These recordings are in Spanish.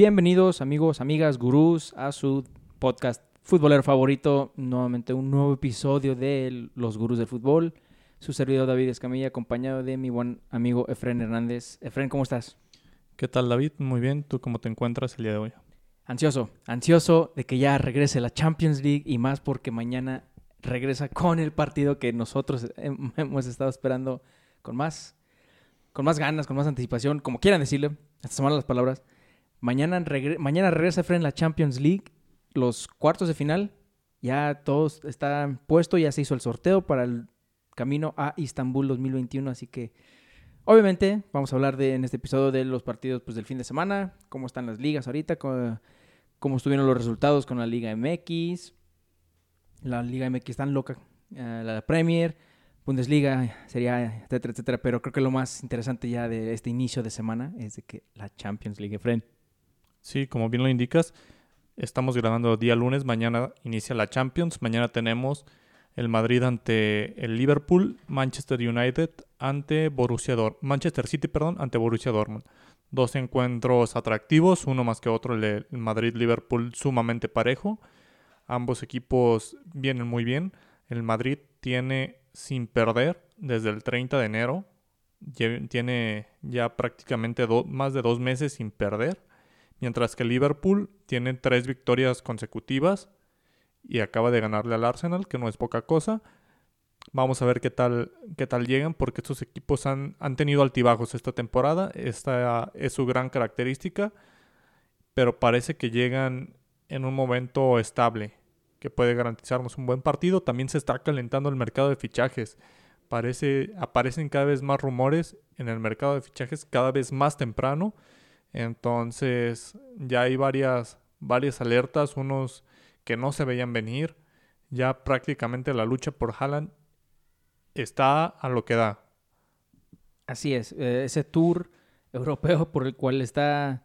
Bienvenidos amigos, amigas, gurús a su podcast futbolero favorito. Nuevamente un nuevo episodio de Los Gurús del Fútbol. Su servidor David Escamilla acompañado de mi buen amigo Efren Hernández. Efren, ¿cómo estás? ¿Qué tal David? Muy bien. ¿Tú cómo te encuentras el día de hoy? Ansioso, ansioso de que ya regrese la Champions League y más porque mañana regresa con el partido que nosotros hemos estado esperando con más, con más ganas, con más anticipación, como quieran decirle, estas son las palabras. Mañana, regresa Efren la Champions League, los cuartos de final, ya todos están puestos, ya se hizo el sorteo para el camino a Istambul 2021, así que obviamente vamos a hablar de, en este episodio de los partidos pues, del fin de semana, cómo están las ligas ahorita, cómo, cómo estuvieron los resultados con la Liga MX, la Liga MX tan loca, eh, la Premier, Bundesliga, sería, etcétera, etcétera. Pero creo que lo más interesante ya de este inicio de semana es de que la Champions League, Friend. Sí, como bien lo indicas, estamos grabando día lunes, mañana inicia la Champions, mañana tenemos el Madrid ante el Liverpool, Manchester United ante Borussia Dortmund, Manchester City, perdón, ante Borussia Dortmund. Dos encuentros atractivos, uno más que otro, el Madrid-Liverpool sumamente parejo. Ambos equipos vienen muy bien. El Madrid tiene sin perder desde el 30 de enero. Tiene ya prácticamente más de dos meses sin perder. Mientras que Liverpool tiene tres victorias consecutivas y acaba de ganarle al Arsenal, que no es poca cosa. Vamos a ver qué tal, qué tal llegan, porque estos equipos han, han tenido altibajos esta temporada. Esta es su gran característica. Pero parece que llegan en un momento estable que puede garantizarnos un buen partido. También se está calentando el mercado de fichajes. Parece, aparecen cada vez más rumores en el mercado de fichajes cada vez más temprano. Entonces ya hay varias, varias alertas, unos que no se veían venir. Ya prácticamente la lucha por Haaland está a lo que da. Así es, eh, ese tour europeo por el cual está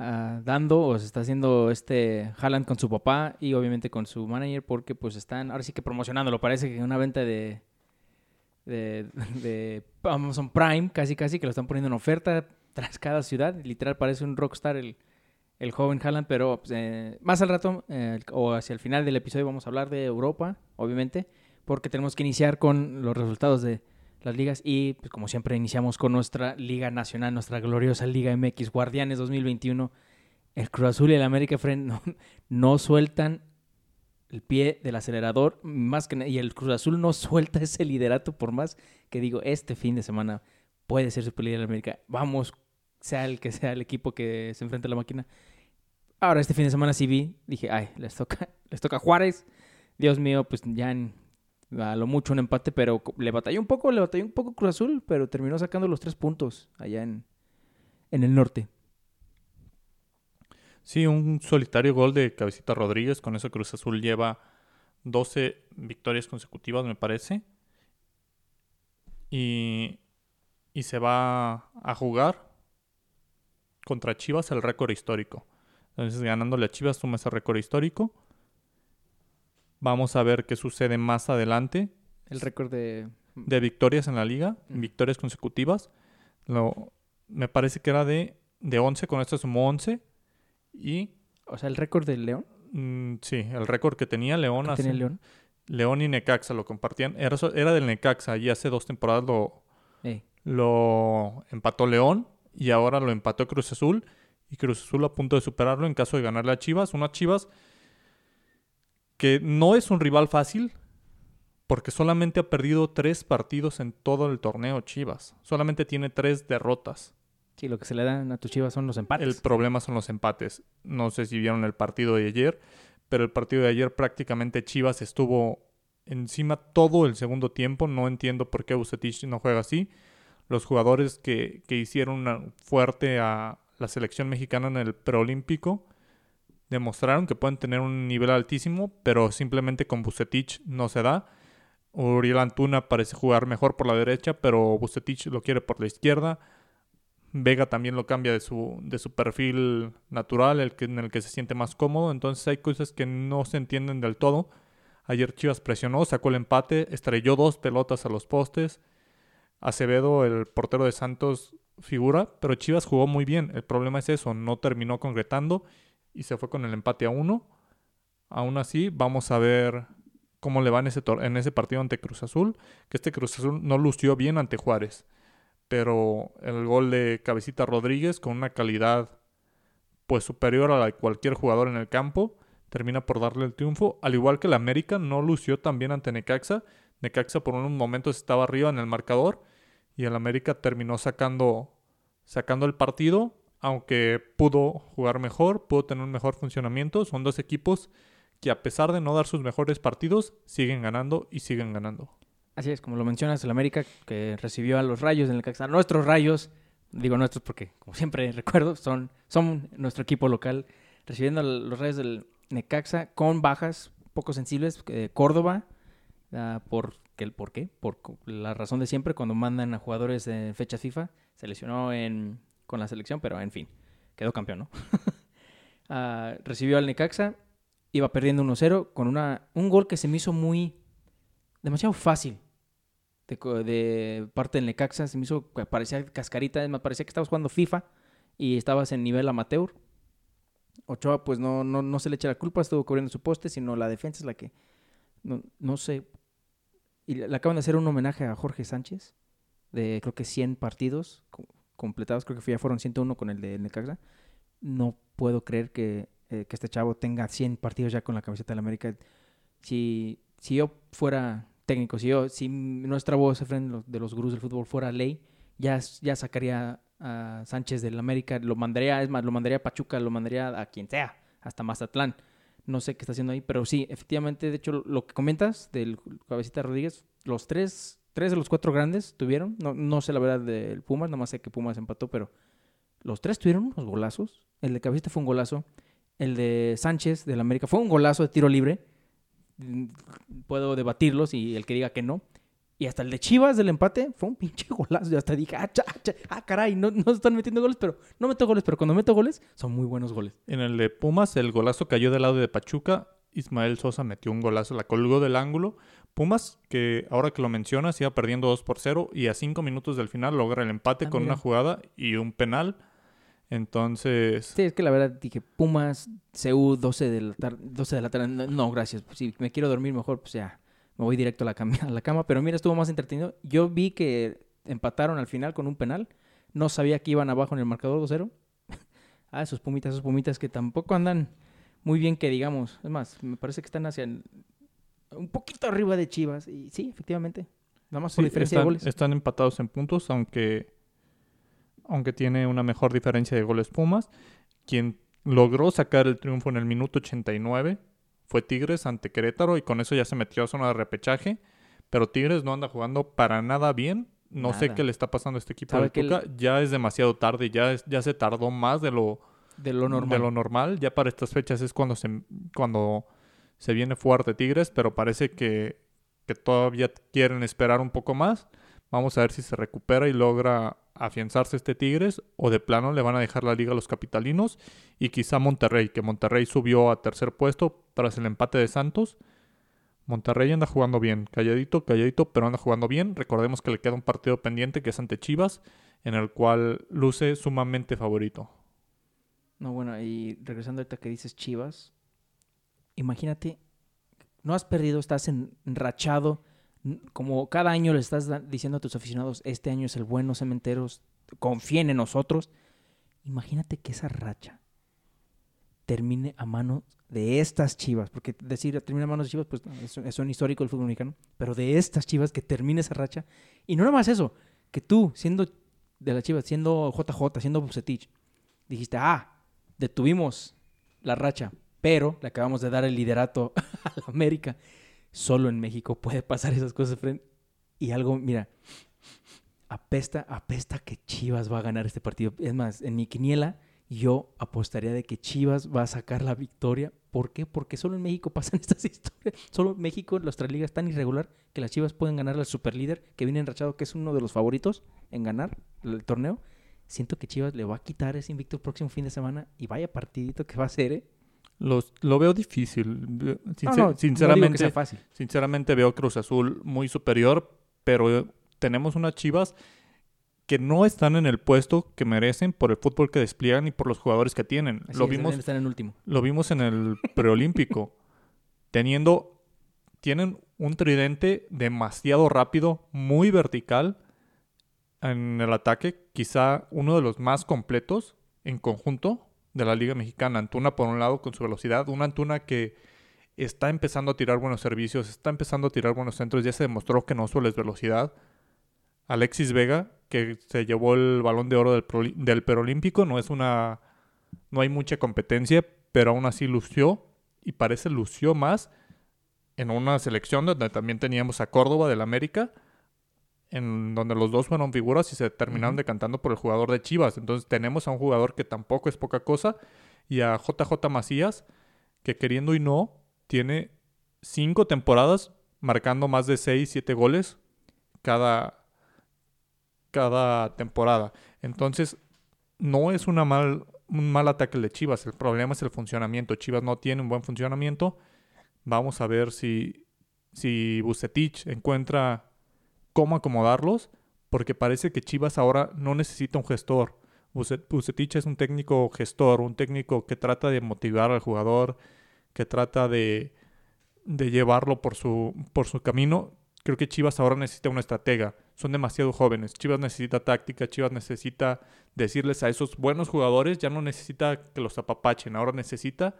Ah, dando o se está haciendo este Haaland con su papá y obviamente con su manager porque pues están ahora sí que promocionándolo. Parece que una venta de, de, Amazon Prime casi casi que lo están poniendo en oferta tras cada ciudad. Literal parece un rockstar el, el joven Haaland, pero pues, eh, más al rato eh, o hacia el final del episodio vamos a hablar de Europa, obviamente, porque tenemos que iniciar con los resultados de las ligas y pues como siempre iniciamos con nuestra Liga Nacional, nuestra gloriosa Liga MX Guardianes 2021. El Cruz Azul y el América Friend no, sueltan el pie del acelerador más que y el Cruz Azul no suelta ese liderato por más que digo este fin de semana puede ser su líder América. Vamos, sea el que sea el equipo que se enfrente a la máquina. Ahora este fin de semana sí vi, dije, ay, les toca les toca Juárez. Dios mío, pues ya a lo mucho un empate, pero le batalló un poco, le batalló un poco Cruz Azul, pero terminó sacando los tres puntos allá en, en el norte. Sí, un solitario gol de Cabecita Rodríguez, con eso Cruz Azul lleva 12 victorias consecutivas, me parece. Y, y se va a jugar contra Chivas el récord histórico. Entonces, ganándole a Chivas, toma ese récord histórico. Vamos a ver qué sucede más adelante. El récord de... De victorias en la liga, victorias consecutivas. Lo, me parece que era de, de 11, con esto sumó 11. Y... O sea, el récord del León. Mm, sí, el récord que tenía León. ¿Qué tenía León? León y Necaxa lo compartían. Era, era del Necaxa y hace dos temporadas lo, lo empató León y ahora lo empató Cruz Azul. Y Cruz Azul a punto de superarlo en caso de ganarle a Chivas. Unas Chivas que no es un rival fácil, porque solamente ha perdido tres partidos en todo el torneo Chivas. Solamente tiene tres derrotas. Sí, lo que se le dan a tus Chivas son los empates. El problema son los empates. No sé si vieron el partido de ayer, pero el partido de ayer prácticamente Chivas estuvo encima todo el segundo tiempo. No entiendo por qué Bucetich no juega así. Los jugadores que, que hicieron fuerte a la selección mexicana en el preolímpico demostraron que pueden tener un nivel altísimo, pero simplemente con Bucetich no se da. Uriel Antuna parece jugar mejor por la derecha, pero Bucetich lo quiere por la izquierda. Vega también lo cambia de su, de su perfil natural, el que, en el que se siente más cómodo. Entonces hay cosas que no se entienden del todo. Ayer Chivas presionó, sacó el empate, estrelló dos pelotas a los postes. Acevedo, el portero de Santos, figura, pero Chivas jugó muy bien. El problema es eso, no terminó concretando y se fue con el empate a uno. Aún así, vamos a ver cómo le va en ese, en ese partido ante Cruz Azul, que este Cruz Azul no lució bien ante Juárez, pero el gol de Cabecita Rodríguez con una calidad pues superior a la de cualquier jugador en el campo, termina por darle el triunfo, al igual que el América no lució tan bien ante Necaxa, Necaxa por unos momentos estaba arriba en el marcador y el América terminó sacando sacando el partido, aunque pudo jugar mejor, pudo tener un mejor funcionamiento, son dos equipos que a pesar de no dar sus mejores partidos, siguen ganando y siguen ganando. Así es, como lo mencionas, el América que recibió a los Rayos en el nuestros Rayos, digo nuestros porque como siempre recuerdo, son, son nuestro equipo local, recibiendo a los Rayos del Necaxa con bajas poco sensibles, eh, Córdoba, uh, por, ¿el ¿por qué? Por la razón de siempre, cuando mandan a jugadores de fecha FIFA, se lesionó en, con la selección, pero en fin, quedó campeón, ¿no? uh, recibió al Necaxa iba perdiendo 1-0 con una, un gol que se me hizo muy, demasiado fácil de, parte del Necaxa. Se me hizo, parecía cascarita, me parecía que estabas jugando FIFA y estabas en nivel amateur. Ochoa, pues no, no, no se le echa la culpa, estuvo cubriendo su poste, sino la defensa es la que, no, no sé. Y le acaban de hacer un homenaje a Jorge Sánchez, de creo que 100 partidos completados, creo que ya fueron 101 con el de Necaxa. No puedo creer que eh, que este chavo tenga 100 partidos ya con la camiseta de la América. Si, si yo fuera técnico, si, yo, si nuestra voz de los gurús del fútbol fuera ley, ya, ya sacaría a Sánchez del América, lo mandaría, es más, lo mandaría a Pachuca, lo mandaría a quien sea, hasta Mazatlán. No sé qué está haciendo ahí, pero sí, efectivamente, de hecho, lo que comentas del Cabecita Rodríguez, los tres, tres de los cuatro grandes tuvieron, no, no sé la verdad del Pumas, nomás sé que Pumas empató, pero los tres tuvieron unos golazos. El de Cabecita fue un golazo el de Sánchez del América fue un golazo de tiro libre. Puedo debatirlos y el que diga que no. Y hasta el de Chivas del empate fue un pinche golazo. Yo hasta dije, ah, ah caray, no, no están metiendo goles, pero no meto goles, pero cuando meto goles son muy buenos goles. En el de Pumas, el golazo cayó del lado de Pachuca. Ismael Sosa metió un golazo, la colgó del ángulo. Pumas, que ahora que lo mencionas, iba perdiendo 2 por 0 y a 5 minutos del final logra el empate ah, con una jugada y un penal entonces. Sí, es que la verdad dije, Pumas, CU, 12 de la tarde. 12 de la tarde. No, gracias. Si me quiero dormir mejor, pues ya. Me voy directo a la, cama, a la cama. Pero mira, estuvo más entretenido. Yo vi que empataron al final con un penal. No sabía que iban abajo en el marcador 2-0. ah, esos pumitas, esos pumitas que tampoco andan muy bien que digamos. Es más, me parece que están hacia un poquito arriba de Chivas. Y sí, efectivamente. Nada más por diferencia de goles. Están empatados en puntos, aunque aunque tiene una mejor diferencia de goles Pumas. Quien logró sacar el triunfo en el minuto 89 fue Tigres ante Querétaro y con eso ya se metió a zona de repechaje. Pero Tigres no anda jugando para nada bien. No sé qué le está pasando a este equipo de Tuca. Ya es demasiado tarde, ya, ya se tardó más de lo, de lo normal. De lo normal. Ya para estas fechas es cuando se, cuando se viene fuerte Tigres, pero parece que, que todavía quieren esperar un poco más. Vamos a ver si se recupera y logra afianzarse este Tigres o de plano le van a dejar la liga a los capitalinos y quizá Monterrey, que Monterrey subió a tercer puesto tras el empate de Santos. Monterrey anda jugando bien, calladito, calladito, pero anda jugando bien. Recordemos que le queda un partido pendiente que es ante Chivas, en el cual luce sumamente favorito. No, bueno, y regresando ahorita que dices Chivas, imagínate, no has perdido, estás enrachado como cada año le estás diciendo a tus aficionados, este año es el bueno, cementeros, confíen en nosotros. Imagínate que esa racha termine a manos de estas chivas, porque decir termina a manos de chivas, pues es, un histórico del fútbol mexicano, pero de estas chivas que termine esa racha, y no nada más eso, que tú, siendo de las chivas, siendo JJ, siendo Bucetich, dijiste, ah, detuvimos la racha, pero le acabamos de dar el liderato a la América Solo en México puede pasar esas cosas, Y algo, mira, apesta, apesta que Chivas va a ganar este partido. Es más, en mi quiniela yo apostaría de que Chivas va a sacar la victoria. ¿Por qué? Porque solo en México pasan estas historias. Solo en México nuestra liga es tan irregular que las Chivas pueden ganar al superlíder que viene enrachado, que es uno de los favoritos en ganar el torneo. Siento que Chivas le va a quitar ese invicto el próximo fin de semana y vaya partidito que va a ser, ¿eh? Los, lo veo difícil. sinceramente, fácil. sinceramente veo Cruz Azul muy superior, pero tenemos unas Chivas que no están en el puesto que merecen por el fútbol que despliegan y por los jugadores que tienen. Así lo es, vimos estar en último. lo vimos en el preolímpico. teniendo. Tienen un tridente demasiado rápido, muy vertical en el ataque. Quizá uno de los más completos en conjunto de la Liga Mexicana. Antuna, por un lado, con su velocidad. Una Antuna que está empezando a tirar buenos servicios, está empezando a tirar buenos centros. Ya se demostró que no solo es velocidad. Alexis Vega, que se llevó el balón de oro del, perolímpico, no es una. No hay mucha competencia, pero aún así lució y parece lució más en una selección donde también teníamos a Córdoba del América, en donde los dos fueron figuras y se terminaron decantando por el jugador de Chivas. Entonces tenemos a un jugador que tampoco es poca cosa y a JJ Macías, que queriendo y no, tiene cinco temporadas marcando más de 6, 7 goles cada, cada temporada. Entonces, no es una mal, un mal ataque el de Chivas. El problema es el funcionamiento. Chivas no tiene un buen funcionamiento. Vamos a ver si, si Bucetich encuentra cómo acomodarlos, porque parece que Chivas ahora no necesita un gestor. Buce- Bucetich es un técnico gestor, un técnico que trata de motivar al jugador, que trata de, llevarlo por su, camino. Creo que Chivas ahora necesita una estratega. Son demasiado jóvenes. Chivas necesita táctica, Chivas necesita decirles a esos buenos jugadores, ya no necesita que los apapachen, ahora necesita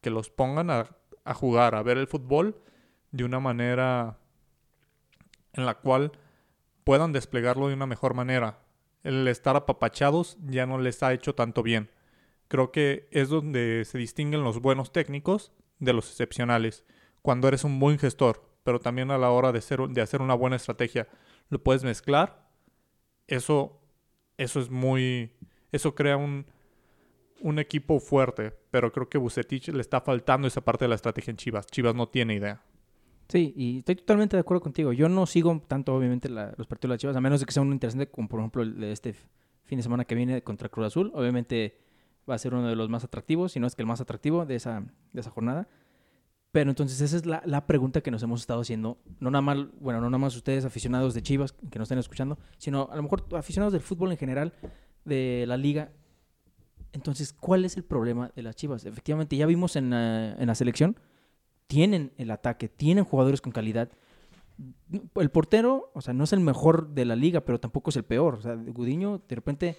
que los pongan a jugar, a ver el fútbol de una manera en la cual puedan desplegarlo de una mejor manera. El estar apapachados ya no les ha hecho tanto bien. Creo que es donde se distinguen los buenos técnicos de los excepcionales. Cuando eres un buen gestor, pero también a la hora de, ser, de hacer una buena estrategia, lo puedes mezclar. Eso, eso es muy... Eso crea un, un equipo fuerte, pero creo que Bucetich le está faltando esa parte de la estrategia en Chivas. Chivas no tiene idea. Sí, y estoy totalmente de acuerdo contigo. Yo no sigo tanto, obviamente, la- los partidos de las Chivas, a menos de que sea uno interesante, como por ejemplo el de este fin de semana que viene contra Cruz Azul. Obviamente va a ser uno de los más atractivos, si no es que el más atractivo de esa, de esa jornada. Pero entonces esa es la, la pregunta que nos hemos estado haciendo. No nada más, bueno, no nada más ustedes aficionados de Chivas que nos estén escuchando, sino a lo mejor aficionados del fútbol en general, de la liga. Entonces, ¿cuál es el problema de las Chivas? Efectivamente, ya vimos en, la- en la selección, tienen el ataque, tienen jugadores con calidad. El portero, o sea, no es el mejor de la liga, pero tampoco es el peor. O sea, Gudiño de repente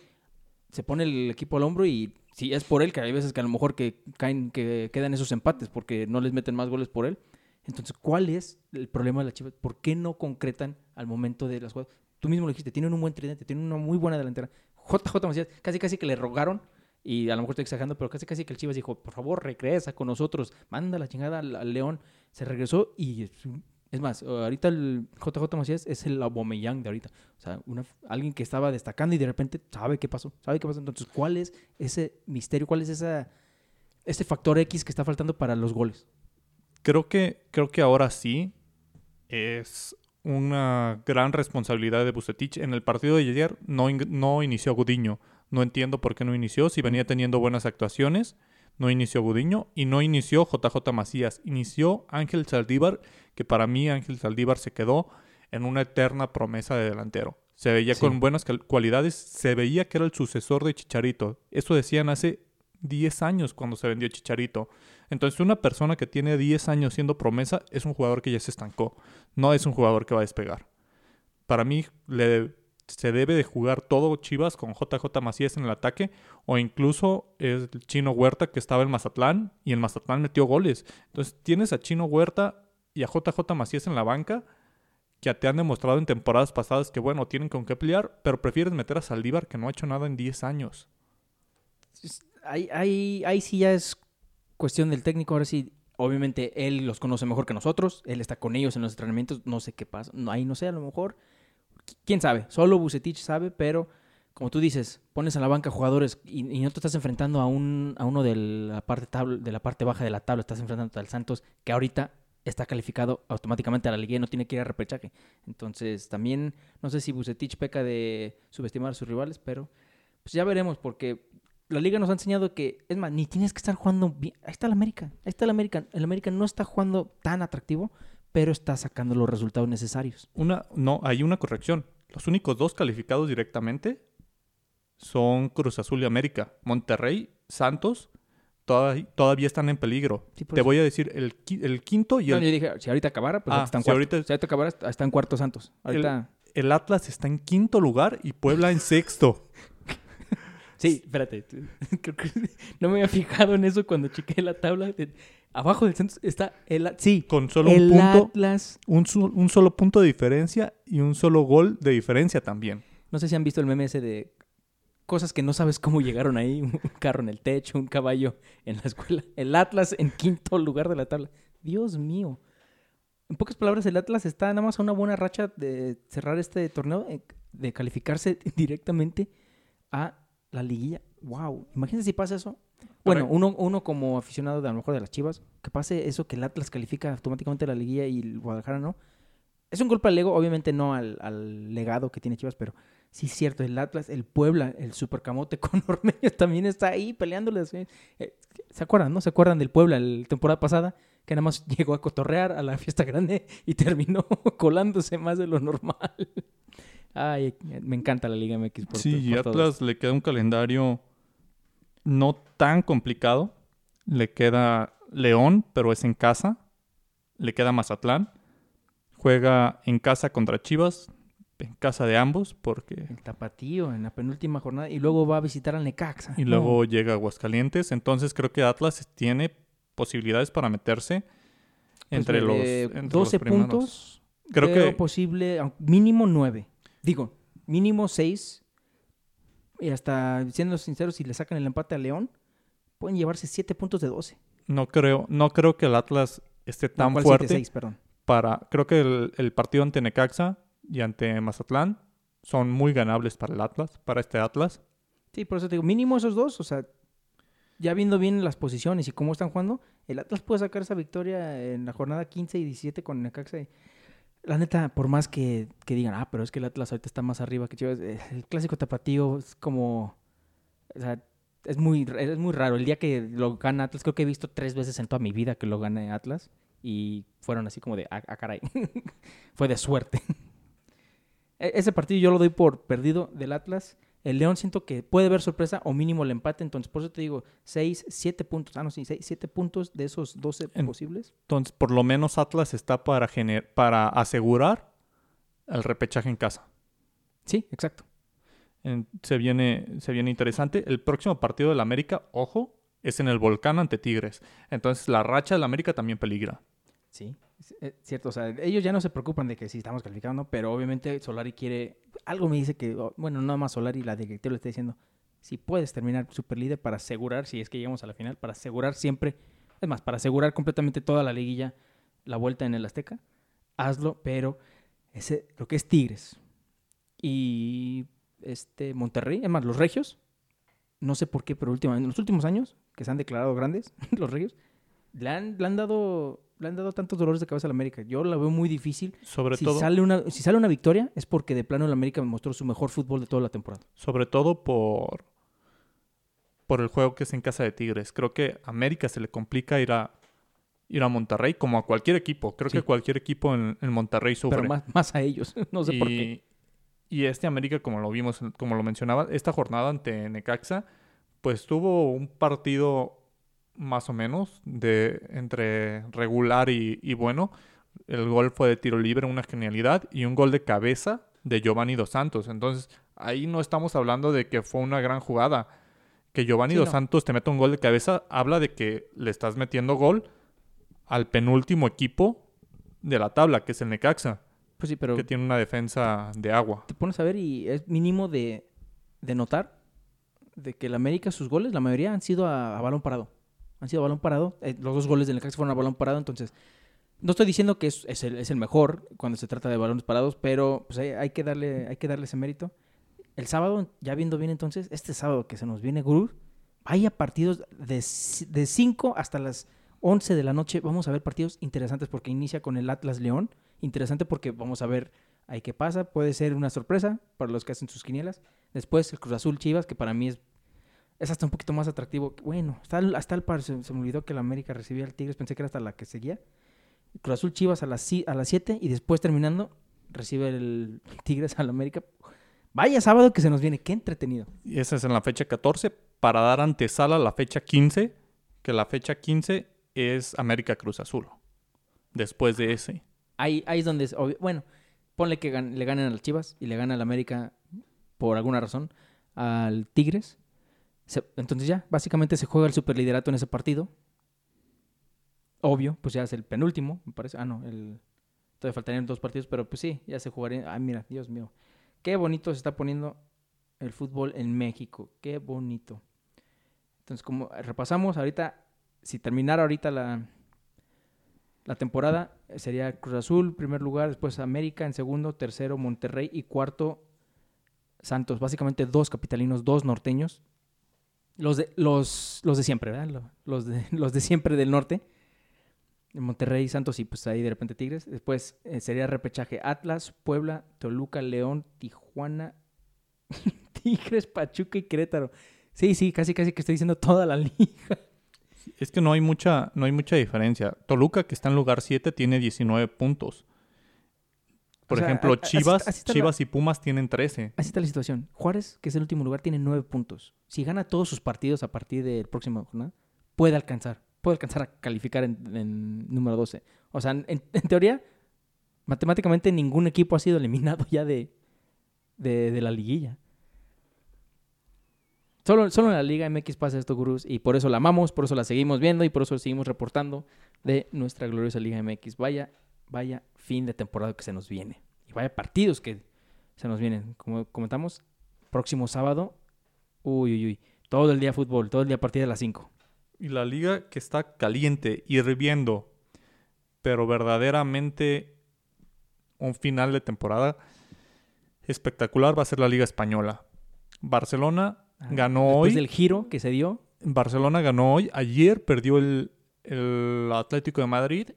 se pone el equipo al hombro y si es por él, que hay veces que a lo mejor que caen, que quedan esos empates porque no les meten más goles por él. Entonces, ¿cuál es el problema de las Chivas? ¿Por qué no concretan al momento de las jugadas? Tú mismo lo dijiste, tienen un buen tridente, tienen una muy buena delantera. JJ Macías, casi casi que le rogaron y a lo mejor estoy exagerando, pero casi casi que el Chivas dijo, por favor, regresa con nosotros, manda la chingada al, León. Se regresó y es, más, ahorita el JJ Macías es el Aubameyang de ahorita. O sea, alguien que estaba destacando y de repente sabe qué pasó, sabe qué pasó. Entonces, ¿cuál es ese misterio? ¿Cuál es esa, ese factor X que está faltando para los goles? Creo que, creo que ahora sí es una gran responsabilidad de Bucetich. En el partido de ayer no, no inició Gudiño. No entiendo por qué no inició. Si venía teniendo buenas actuaciones, no inició Gudiño y no inició JJ Macías. Inició Ángel Saldívar, que para mí Ángel Saldívar se quedó en una eterna promesa de delantero. Se veía Sí. con buenas cualidades, se veía que era el sucesor de Chicharito. Eso decían hace 10 años cuando se vendió Chicharito. Entonces, una persona que tiene 10 años siendo promesa es un jugador que ya se estancó. No es un jugador que va a despegar. Para mí, le, se debe de jugar todo Chivas con JJ Macías en el ataque. O incluso el Chino Huerta que estaba en Mazatlán y en Mazatlán metió goles. Entonces, tienes a Chino Huerta y a JJ Macías en la banca que te han demostrado en temporadas pasadas que, bueno, tienen con qué pelear, pero prefieres meter a Saldívar que no ha hecho nada en 10 años. Ahí, ahí, ahí sí ya es cuestión del técnico. Ahora sí, obviamente él los conoce mejor que nosotros. Él está con ellos en los entrenamientos. No sé qué pasa. Ahí no sé, a lo mejor. Quién sabe. Solo Bucetich sabe, pero como tú dices, pones a la banca jugadores y, no te estás enfrentando a, un, a uno de la, parte tabla, de la parte baja de la tabla. Estás enfrentando al Santos, que ahorita está calificado automáticamente a la liga y no tiene que ir a repechaje. Entonces, también no sé si Bucetich peca de subestimar a sus rivales, pero pues ya veremos, porque la liga nos ha enseñado que, es más, ni tienes que estar jugando bien. Ahí está el América, ahí está el América. El América no está jugando tan atractivo, pero está sacando los resultados necesarios. Una, no, hay una corrección. los únicos dos calificados directamente son Cruz Azul y América. Monterrey, Santos, toda- todavía están en peligro. Sí, Te eso. voy a decir el, qui- el quinto y No, el, yo dije, si ahorita acabara, pues Ah, ahorita está en si cuarto. ahorita- Si ahorita acabara, está en cuarto Santos. Ahorita... el Atlas está en quinto lugar y Puebla en sexto. Sí, espérate. Creo que no me había fijado en eso cuando chequé la tabla. Abajo del Santos está el... Sí, Con solo el un punto, Atlas. un, un solo punto de diferencia y un solo gol de diferencia también. No sé si han visto el meme ese de cosas que no sabes cómo llegaron ahí. Un carro en el techo, un caballo en la escuela. El Atlas en quinto lugar de la tabla. Dios mío. En pocas palabras, el Atlas está nada más a una buena racha de cerrar este torneo, eh, de calificarse directamente a la liguilla. Wow. Imagínense si pasa eso. Bueno, uno, uno como aficionado de a lo mejor de las Chivas, que pase eso que el Atlas califica automáticamente la liguilla y el Guadalajara no. Es un golpe al ego, obviamente no al, al legado que tiene Chivas, pero sí es cierto, el Atlas, el Puebla, el Supercamote con Ormeño también está ahí peleándoles. eh. Eh, ¿Se acuerdan, no? ¿Se acuerdan del Puebla la temporada pasada? Que nada más llegó a cotorrear a la fiesta grande y terminó colándose más de lo normal. Ay, me encanta la Liga MX por Sí, y por Atlas le queda un calendario no tan complicado. Le queda León, pero es en casa. Le queda Mazatlán. Juega en casa contra Chivas, en casa de ambos, porque... El tapatío en la penúltima jornada y luego va a visitar al Necaxa. Y luego llega Aguascalientes. Entonces creo que Atlas tiene posibilidades para meterse pues, entre los, entre los 12 primeros. puntos. Creo que posible, mínimo 9. Digo, mínimo 6. Y hasta, siendo sinceros, si le sacan el empate a León, pueden llevarse 7 puntos de 12. no creo, no creo que el Atlas esté tan ¿cuál fuerte 7-6, perdón. para. Creo que el, el partido ante Necaxa y ante Mazatlán son muy ganables para el Atlas, para este Atlas. Sí, por eso te digo, mínimo esos dos. O sea, ya viendo bien las posiciones y cómo están jugando, el Atlas puede sacar esa victoria en la jornada 15 y 17 con Necaxa. y- La neta, por más que, que digan, ah, pero es que el Atlas ahorita está más arriba que Chivas, eh, el clásico tapatío es como. O sea, es muy, es muy raro. El día que lo gana Atlas, creo que he visto tres veces en toda mi vida que lo gane Atlas. Y fueron así como de, ah, ah, caray. Fue de suerte. E- Ese partido yo lo doy por perdido del Atlas. El León siento que puede haber sorpresa o mínimo el empate. Entonces, por eso te digo, 6, 7 puntos. Ah, no, sí, 7 puntos de esos 12 En- posibles. Entonces, por lo menos Atlas está para, gener- para asegurar el repechaje en casa. Sí, exacto. En- se, viene, se viene interesante. El próximo partido del América, ojo, es en el Volcán ante Tigres. Entonces, la racha del América también peligra. Sí, cierto. O sea, ellos ya no se preocupan de que si estamos calificando, pero obviamente Solari quiere. Algo me dice que, bueno, nada más Solari, la directiva le está diciendo: si puedes terminar super líder para asegurar, si es que llegamos a la final, para asegurar siempre, es más, para asegurar completamente toda la liguilla, la vuelta en el Azteca, hazlo, pero ese, lo que es Tigres y este Monterrey, es más, los Regios, no sé por qué, pero últimamente, en los últimos años, que se han declarado grandes, los Regios, le han, le han dado le han dado tantos dolores de cabeza al América. Yo la veo muy difícil. Sobre Si todo, sale, una, si sale una victoria es porque de plano el América mostró su mejor fútbol de toda la temporada. sobre todo por, por el juego que es en casa de Tigres. Creo que a América se le complica ir a, ir a Monterrey, como a cualquier equipo. Creo Sí. que cualquier equipo en, en Monterrey sufre. Pero más, más a ellos. no sé por qué. Y este América, como lo vimos, como lo mencionaba, esta jornada ante Necaxa, pues tuvo un partido más o menos de entre regular y, y bueno. El gol fue de tiro libre, una genialidad, y un gol de cabeza de Giovanni Dos Santos. Entonces, ahí no estamos hablando de que fue una gran jugada. Que Giovanni Sí, Dos no. Santos te meta un gol de cabeza, habla de que le estás metiendo gol al penúltimo equipo de la tabla, que es el Necaxa Pues sí, pero que tiene una defensa de agua. te pones a ver y es mínimo de, de notar de que el América, sus goles, la mayoría han sido a, a balón parado. Han sido balón parado. Eh, los dos goles del Necaxa fueron a balón parado, entonces no estoy diciendo que es, es el, mejor cuando se trata de balones parados, pero pues hay, que darle hay que darle ese mérito. El sábado, ya viendo bien entonces, este sábado que se nos viene Gurú, vaya partidos de 5 hasta las 11 de la noche. Vamos a ver partidos interesantes porque inicia con el Atlas León. Interesante porque vamos a ver ahí qué pasa. Puede ser una sorpresa para los que hacen sus quinielas. Después el Cruz Azul Chivas, que para mí es, es hasta un poquito más atractivo. Bueno, hasta el, hasta el par, se, se me olvidó que el América recibía al Tigres, pensé que era hasta la que seguía. Cruz Azul Chivas a las, a las 7 y después terminando recibe el Tigres al América. Vaya sábado que se nos viene, qué entretenido. Y esa es en la fecha 14 para dar antesala a la fecha 15, que la fecha 15 es América Cruz Azul. Después de ese. Ahí, ahí es donde, es obvio- bueno, ponle que gan- le ganen a las Chivas y le gana al América por alguna razón al Tigres. Entonces ya, básicamente se juega el superliderato en ese partido. Obvio, pues ya es el penúltimo, me parece. Ah, no, el... todavía faltarían dos partidos, pero pues sí, ya se jugaría. Ay, mira, Dios mío. Qué bonito se está poniendo el fútbol en México. Qué bonito. Entonces, como repasamos ahorita, si terminara ahorita la, la temporada, sería Cruz Azul, primer lugar, después América en segundo, tercero Monterrey y cuarto Santos. Básicamente dos capitalinos, dos norteños. Los de, los, los de siempre, ¿verdad? Lo- Los de, los de siempre del norte. Monterrey, Santos y pues ahí de repente Tigres. Después eh, sería repechaje Atlas, Puebla, Toluca, León, Tijuana, Tigres, Pachuca y Querétaro. Sí, sí, casi casi que estoy diciendo toda la liga. Es que no hay mucha, no hay mucha diferencia. Toluca, que está en lugar 7, tiene 19 puntos. Por O sea, ejemplo, a- Chivas, así la- y Pumas tienen 13. Así está la situación. Juárez, que es el último lugar, tiene nueve puntos. Si gana todos sus partidos a partir del próximo jornada, puede alcanzar. Puede alcanzar a calificar en, en número 12. O sea, en, en teoría, matemáticamente ningún equipo ha sido eliminado ya de, de, de la liguilla. Solo, solo en la Liga MX pasa esto, gurús, y por eso la amamos, por eso la seguimos viendo y por eso seguimos reportando de nuestra gloriosa Liga MX. Vaya, vaya fin de temporada que se nos viene. Y vaya partidos que se nos vienen. Como comentamos, próximo sábado, uy, uy, uy, todo el día fútbol, todo el día a partir de las 5. Y la liga que está caliente, hirviendo, pero verdaderamente un final de temporada espectacular va a ser la liga española. Barcelona ganó Después hoy. del giro que se dio, Barcelona ganó hoy. Ayer perdió el, el Atlético de Madrid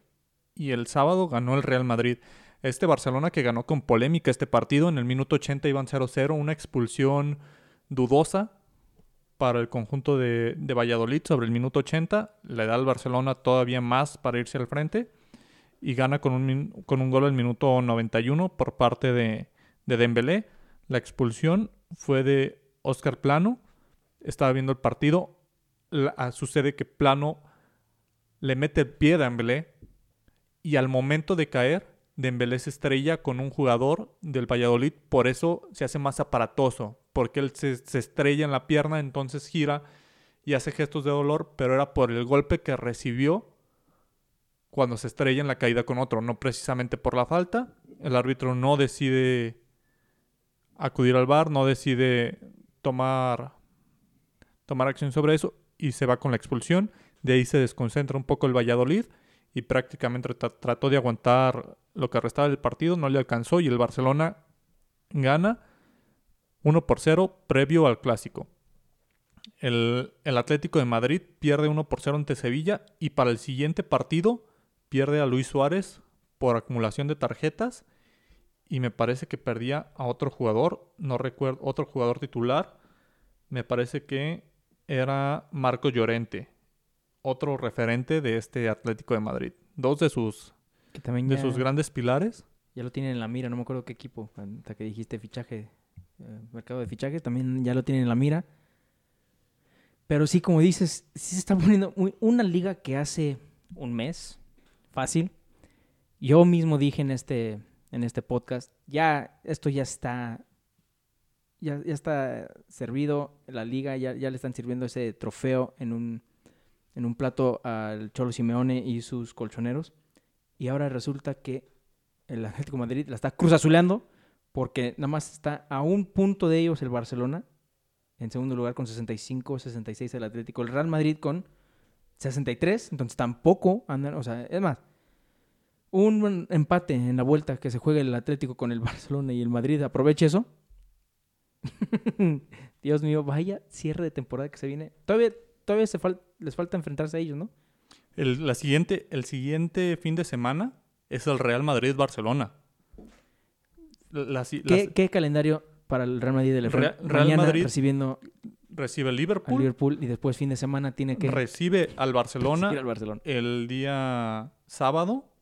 y el sábado ganó el Real Madrid. Este Barcelona que ganó con polémica este partido, en el minuto 80 iban 0-0, una expulsión dudosa para el conjunto de, de Valladolid sobre el minuto 80, le da al Barcelona todavía más para irse al frente y gana con un, con un gol al minuto 91 por parte de, de Dembélé. La expulsión fue de Oscar Plano, estaba viendo el partido, sucede que Plano le mete el pie a Dembélé y al momento de caer, Dembélé se estrella con un jugador del Valladolid, por eso se hace más aparatoso, porque él se, se estrella en la pierna, entonces gira y hace gestos de dolor, pero era por el golpe que recibió cuando se estrella en la caída con otro, no precisamente por la falta. El árbitro no decide acudir al bar, no decide tomar, tomar acción sobre eso y se va con la expulsión. De ahí se desconcentra un poco el Valladolid y prácticamente tra- trató de aguantar lo que restaba del partido, no le alcanzó y el Barcelona gana 1 por 0 previo al clásico. El, el Atlético de Madrid pierde 1 por 0 ante Sevilla y para el siguiente partido pierde a Luis Suárez por acumulación de tarjetas y me parece que perdía a otro jugador, no recuerdo, otro jugador titular, me parece que era Marco Llorente, otro referente de este Atlético de Madrid. Dos de sus, que también de ya, sus grandes pilares. ya lo tienen en la mira, no me acuerdo qué equipo, hasta que dijiste fichaje, eh, mercado de fichajes, también ya lo tienen en la mira. Pero sí, como dices, sí se está poniendo muy- una liga que hace un mes, fácil. Yo mismo dije en este, en este podcast, ya, esto ya está, ya, ya está servido, la liga ya, ya le están sirviendo ese trofeo en un, en un plato al Cholo Simeone y sus colchoneros. Y ahora resulta que el Atlético Madrid la está cruzazuleando porque nada más está a un punto de ellos el Barcelona. En segundo lugar con 65, 66 el Atlético. El Real Madrid con 63. Entonces tampoco andan, o sea, es más, un empate en la vuelta que se juega el Atlético con el Barcelona y el Madrid. Aproveche eso. Dios mío, vaya cierre de temporada que se viene. Todavía, todavía se fal- les falta enfrentarse a ellos, ¿no? El, la siguiente, el siguiente fin de semana es el Real Madrid-Barcelona. ¿Qué, calendario para el Real Madrid del Real- Real Madrid recibiendo recibe Liverpool, Liverpool y después fin de semana tiene que recibe al Barcelona recibir al Barcelona. el día sábado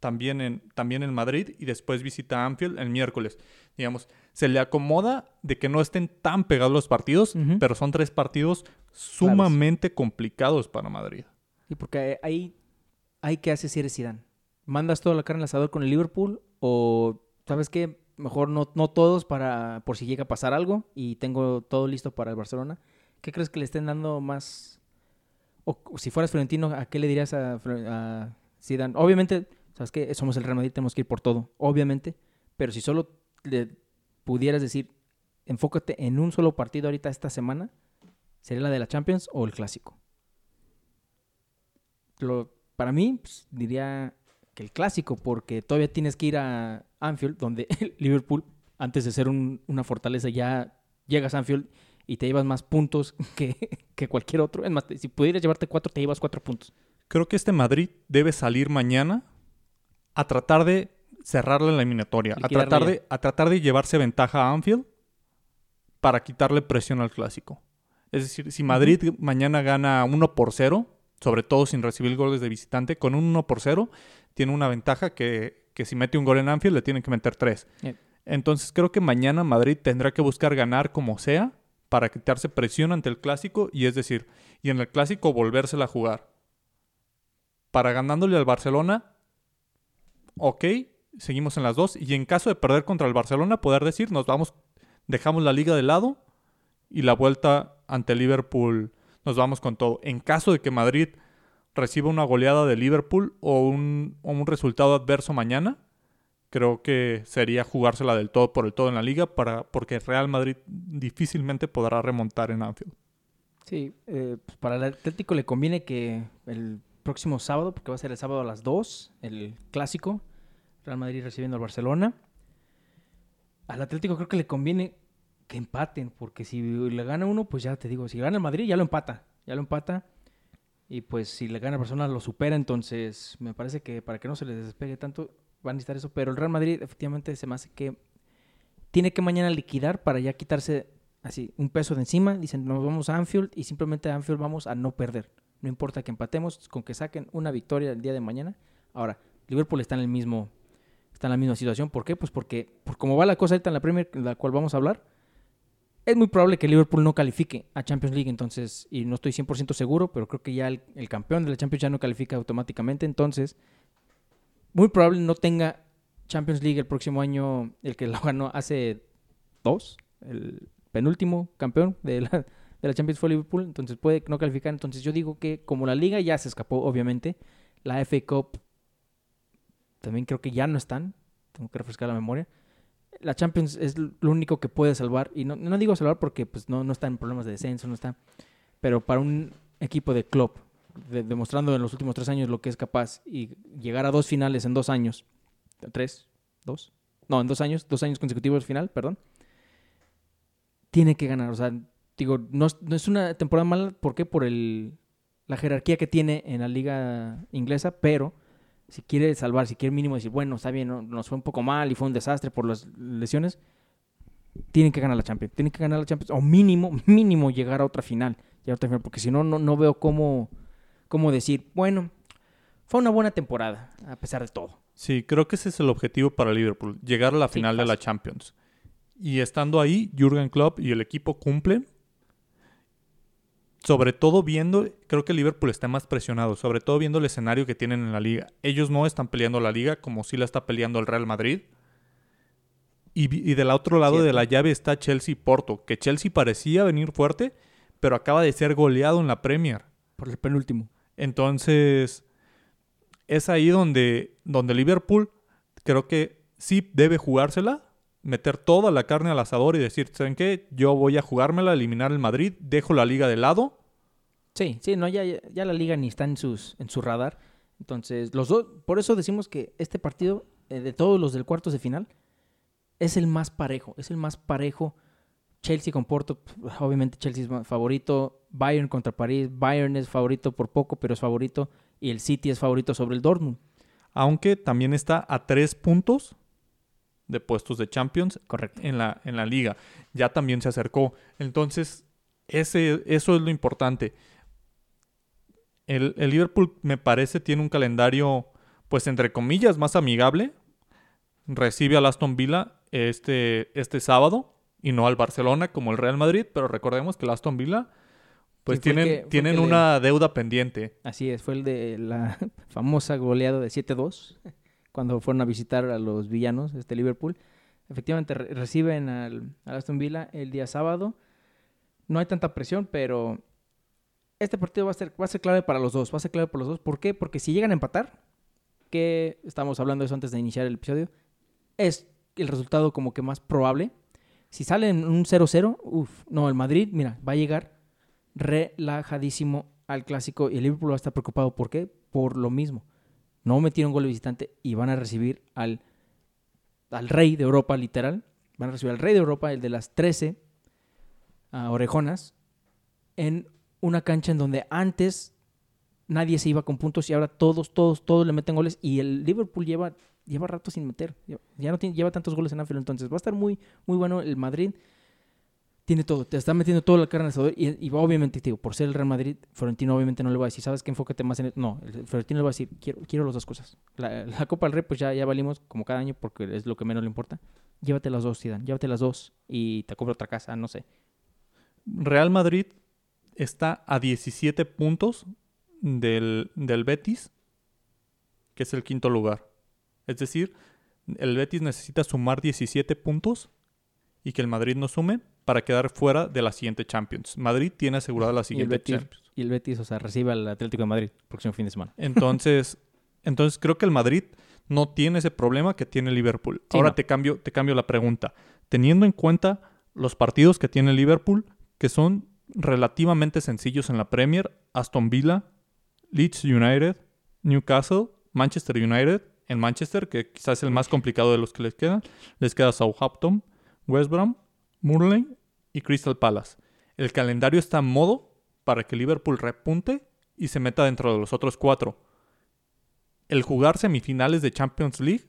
también en, también en Madrid y después visita Anfield el miércoles. Digamos, se le acomoda de que no estén tan pegados los partidos, pero son tres partidos sumamente complicados para Madrid. Y porque ahí, ahí ¿qué haces si eres Zidane? ¿Mandas toda la carne al asador con el Liverpool o, sabes qué? Mejor no, no todos para por si llega a pasar algo y tengo todo listo para el Barcelona. ¿Qué crees que le estén dando más? O, o si fueras Florentino, ¿a qué le dirías a, a Zidane? Obviamente, sabes que somos el Real Madrid, tenemos que ir por todo, obviamente. Pero si solo le pudieras decir, enfócate en un solo partido ahorita esta semana, ¿sería la de la Champions o el Clásico? Lo- para mí, pues, diría que el clásico, porque todavía tienes que ir a Anfield, donde el Liverpool, antes de ser un- una fortaleza, ya llegas a Anfield y te llevas más puntos que, que cualquier otro. Es más, si pudieras llevarte cuatro, te llevas cuatro puntos. Creo que este Madrid debe salir mañana a tratar de cerrar la eliminatoria, a tratar, de, a tratar de llevarse ventaja a Anfield para quitarle presión al clásico. Es decir, si Madrid mañana gana 1 por 0, sobre todo sin recibir goles de visitante, con un 1 por 0 tiene una ventaja que, que si mete un gol en Anfield le tienen que meter 3. Eh. Entonces creo que mañana Madrid tendrá que buscar ganar como sea para quitarse presión ante el clásico y es decir, y en el clásico volvérsela a jugar. Para ganándole al Barcelona, ok, seguimos en las dos. Y en caso de perder contra el Barcelona, poder decir, nos vamos, dejamos la liga de lado y la vuelta ante Liverpool nos vamos con todo. En caso de que Madrid reciba una goleada de Liverpool o un, un resultado adverso mañana, creo que sería jugársela del todo por el todo en la liga para, porque Real Madrid difícilmente podrá remontar en Anfield. Sí, eh, pues para el Atlético le conviene que el próximo sábado, porque va a ser el sábado a las 2, el clásico, Real Madrid recibiendo al Barcelona. Al Atlético creo que le conviene que empaten, porque si le gana uno, pues ya te digo, si gana el Madrid ya lo empata, ya lo empata. Y pues si le gana Barcelona lo supera, entonces me parece que para que no se les despegue tanto van a necesitar eso. Pero el Real Madrid efectivamente se me hace que tiene que mañana liquidar para ya quitarse así un peso de encima. Dicen, nos vamos a Anfield y simplemente a Anfield vamos a no perder. No importa que empatemos, con que saquen una victoria el día de mañana. Ahora, Liverpool está en el mismo está en la misma situación. ¿Por qué? Pues porque por como va la cosa ahorita en la Premier, la cual vamos a hablar, es muy probable que Liverpool no califique a Champions League, entonces, y no estoy 100% seguro, pero creo que ya el, campeón de la Champions ya no califica automáticamente, entonces, muy probable no tenga Champions League el próximo año, el que lo ganó hace dos, el penúltimo campeón de la, de la Champions fue Liverpool, entonces puede no calificar, entonces yo digo que como la liga ya se escapó, obviamente, la FA Cup también creo que ya no están, tengo que refrescar la memoria, la Champions es lo único que puede salvar. Y no, no digo salvar porque pues, no, no está en problemas de descenso, no está. Pero para un equipo de club, de- demostrando en los últimos tres años lo que es capaz y llegar a dos finales en dos años, tres, dos, no, en dos años, dos años consecutivos final, perdón, tiene que ganar. O sea, digo, no, no es una temporada mala, ¿por qué? Por el, la jerarquía que tiene en la liga inglesa, pero si quiere salvar, si quiere mínimo decir, bueno, está bien, no- nos fue un poco mal y fue un desastre por las lesiones, tienen que ganar la Champions. Tienen que ganar la Champions. O mínimo, mínimo llegar a otra final. llegar a otra final, porque si no, no, no veo cómo, cómo decir, bueno, fue una buena temporada, a pesar de todo. Sí, creo que ese es el objetivo para Liverpool, llegar a la Sí, final de la. Champions. Y estando ahí, Jürgen Klopp y el equipo cumplen. Sobre todo viendo, creo que Liverpool está más presionado, sobre todo viendo el escenario que tienen en la liga. Ellos no están peleando la liga como sí la está peleando el Real Madrid. Y, del otro lado de la llave está Chelsea y Porto, que Chelsea parecía venir fuerte, pero acaba de ser goleado en la Premier. Por el penúltimo. Entonces, es ahí donde, donde Liverpool creo que sí debe jugársela, meter toda la carne al asador y decir, ¿saben qué? Yo voy a jugármela, eliminar el Madrid, dejo la liga de lado. Sí, sí, no, ya, ya- la liga ni está en, sus, en su radar. Entonces, los dos, por eso decimos que este partido, eh, de todos los del cuartos de final, es el más parejo, es el más parejo. Chelsea con Porto, obviamente Chelsea es favorito. Bayern contra París, Bayern es favorito por poco, pero es favorito. Y el City es favorito sobre el Dortmund. Aunque también está a tres puntos de puestos de Champions Correcto. en la, en la liga. Ya también se acercó. Entonces, ese, eso es lo importante. El, el Liverpool, me parece, tiene un calendario pues entre comillas, más amigable. Recibe al Aston Villa este, este sábado y no al Barcelona como el Real Madrid, pero recordemos que el Aston Villa pues Sí, tienen, que- tienen le- una deuda pendiente. Así es, fue el de la famosa goleada de 7-2 cuando fueron a visitar a los villanos, este Liverpool. Efectivamente re- reciben al, al Aston Villa el día sábado. No hay tanta presión, pero este partido va a ser va a ser clave para los dos, va a ser clave para los dos. ¿Por qué? Porque si llegan a empatar, que estamos hablando de eso antes de iniciar el episodio, es el resultado como que más probable. Si salen un 0-0, uff, no, el Madrid, mira, va a llegar relajadísimo al clásico y el Liverpool va a estar preocupado. ¿Por qué? Por lo mismo. No metieron gol de visitante y van a recibir al, al rey de Europa, literal. Van a recibir al rey de Europa, el de las 13 ah, orejonas, en una cancha en donde antes nadie se iba con puntos y ahora todos, todos, todos le meten goles y el Liverpool lleva, lleva rato sin meter. Ya- no tiene, lleva tantos goles en Anfield, entonces va a estar muy, muy bueno el Madrid tiene todo, te está metiendo toda la carne al asador y, y obviamente, te digo, por ser el Real Madrid, Florentino obviamente no le va a decir, ¿sabes qué? Enfócate más en el-". No, el Florentino le va a decir, quiero, quiero las dos cosas. La, la Copa del Rey, pues ya, ya valimos como cada año porque es lo que menos le importa. Llévate las dos, Zidane, llévate las dos y te compro otra casa, no sé. Real Madrid está a 17 puntos del, del Betis, que es el quinto lugar. Es decir, el Betis necesita sumar 17 puntos y que el Madrid no sume para quedar fuera de la siguiente Champions. Madrid tiene asegurada la Y siguiente Betis, Champions. y el Betis, o sea, recibe al Atlético de Madrid el próximo fin de semana. Entonces, entonces creo que el Madrid no tiene ese problema que tiene Liverpool. Sí, Ahora no. te cambio, te cambio la pregunta. Teniendo en cuenta los partidos que tiene Liverpool, que son relativamente sencillos en la Premier, Aston Villa, Leeds United, Newcastle, Manchester United, en Manchester, que quizás es el más complicado de los que les quedan, les queda Southampton, West Brom, Murley y Crystal Palace. El calendario está en modo para que Liverpool repunte y se meta dentro de los otros cuatro. El jugar semifinales de Champions League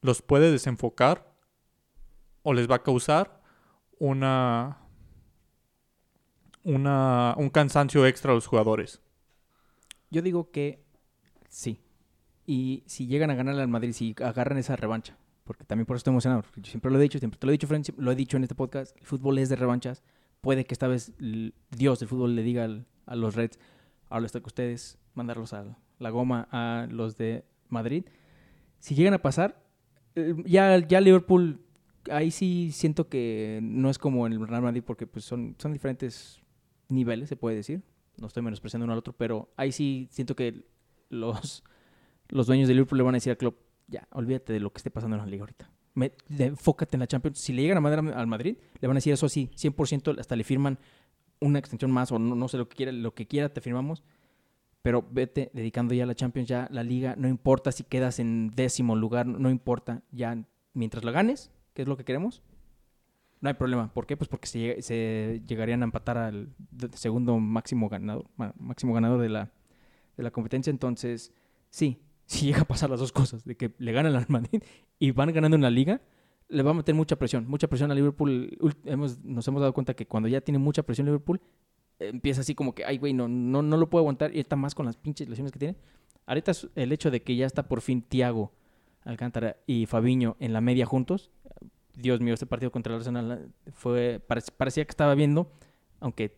los puede desenfocar o les va a causar una, una un cansancio extra a los jugadores. Yo digo que sí. Y si llegan a ganarle al Madrid, si agarran esa revancha, porque también por eso estoy emocionado, yo siempre lo he dicho, siempre te lo he dicho, siempre lo he dicho en este podcast, el fútbol es de revanchas. Puede que esta vez Dios del fútbol le diga al- a los Reds, ahora está con ustedes, mandarlos a la goma a los de Madrid. Si llegan a pasar, eh, ya, ya Liverpool, ahí sí siento que no es como el Real Madrid, porque pues son, son diferentes niveles, se puede decir. No estoy menospreciando uno al otro, pero ahí sí siento que los, los dueños de Liverpool le van a decir al club, ya, olvídate de lo que esté pasando en la liga ahorita. Enfócate en la Champions. Si le llegan a a- al Madrid, le van a decir eso sí, 100%, hasta le firman una extensión más o no, no sé lo que quiera, lo que quiera te firmamos. Pero vete dedicando ya a la Champions, ya la liga, no importa si quedas en décimo lugar, no importa, ya mientras la ganes, que es lo que queremos, no hay problema. ¿Por qué? Pues porque se, se llegarían a empatar al segundo máximo ganador, máximo ganador de la, de la competencia. Entonces, sí, si llega a pasar las dos cosas, de que le ganan al Madrid y van ganando en la liga, le va a meter mucha presión, mucha presión a Liverpool. Hemos, nos hemos dado cuenta que cuando ya tiene mucha presión Liverpool, empieza así como que, ay, güey, no, no, no lo puedo aguantar y está más con las pinches lesiones que tiene. Ahorita el hecho de que ya está por fin Thiago Alcántara y Fabiño en la media juntos. Dios mío, este partido contra el Arsenal eh, fue parec- parecía que estaba viendo, aunque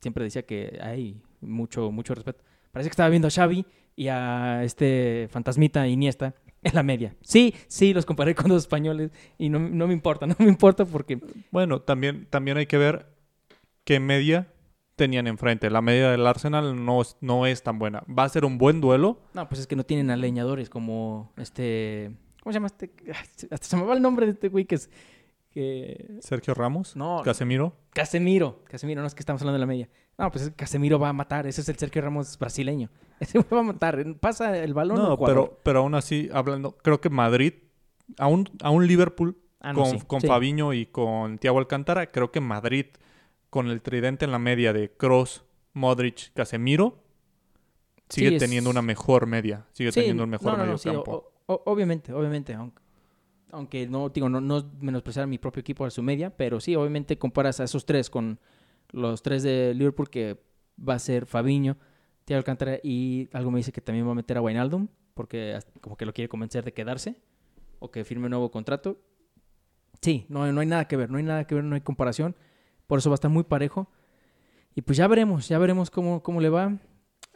siempre decía que hay mucho mucho respeto. Parecía que estaba viendo a Xavi y a este fantasmita Iniesta en la media. Sí, sí, los comparé con los españoles y no, no me importa, no me importa porque Bueno, también, también hay que ver qué media tenían enfrente. La media del Arsenal no, es- no es tan buena. Va a ser un buen duelo. no, pues es que no tienen a leñadores como este ¿cómo se llama este? Hasta se me va el nombre de este güey que es que Sergio Ramos, no, Casemiro. Casemiro, Casemiro, no es que estamos hablando de la media. No, pues Casemiro va a matar, ese es el Sergio Ramos brasileño. Ese va a matar, pasa el balón No, pero, pero aún así, hablando, creo que Madrid, a un, a un Liverpool Ah, no, con, sí, con sí. Fabiño y con Thiago Alcántara, creo que Madrid, con el tridente en la media de Cross, Modric, Casemiro, sigue Sí, es- teniendo una mejor media. Sigue teniendo un mejor no, no, no, medio sí, campo. o- obviamente, obviamente, aunque, aunque no digo no, no menospreciar a mi propio equipo a su media, pero sí, obviamente comparas a esos tres con los tres de Liverpool que va a ser Fabiño, Thiago Alcántara y algo me dice que también va a meter a Wijnaldum. porque como que lo quiere convencer de quedarse o que firme un nuevo contrato. Sí, no, no hay nada que ver, no hay nada que ver, no hay comparación. Por eso va a estar muy parejo. Y pues ya veremos, ya veremos cómo, cómo le va.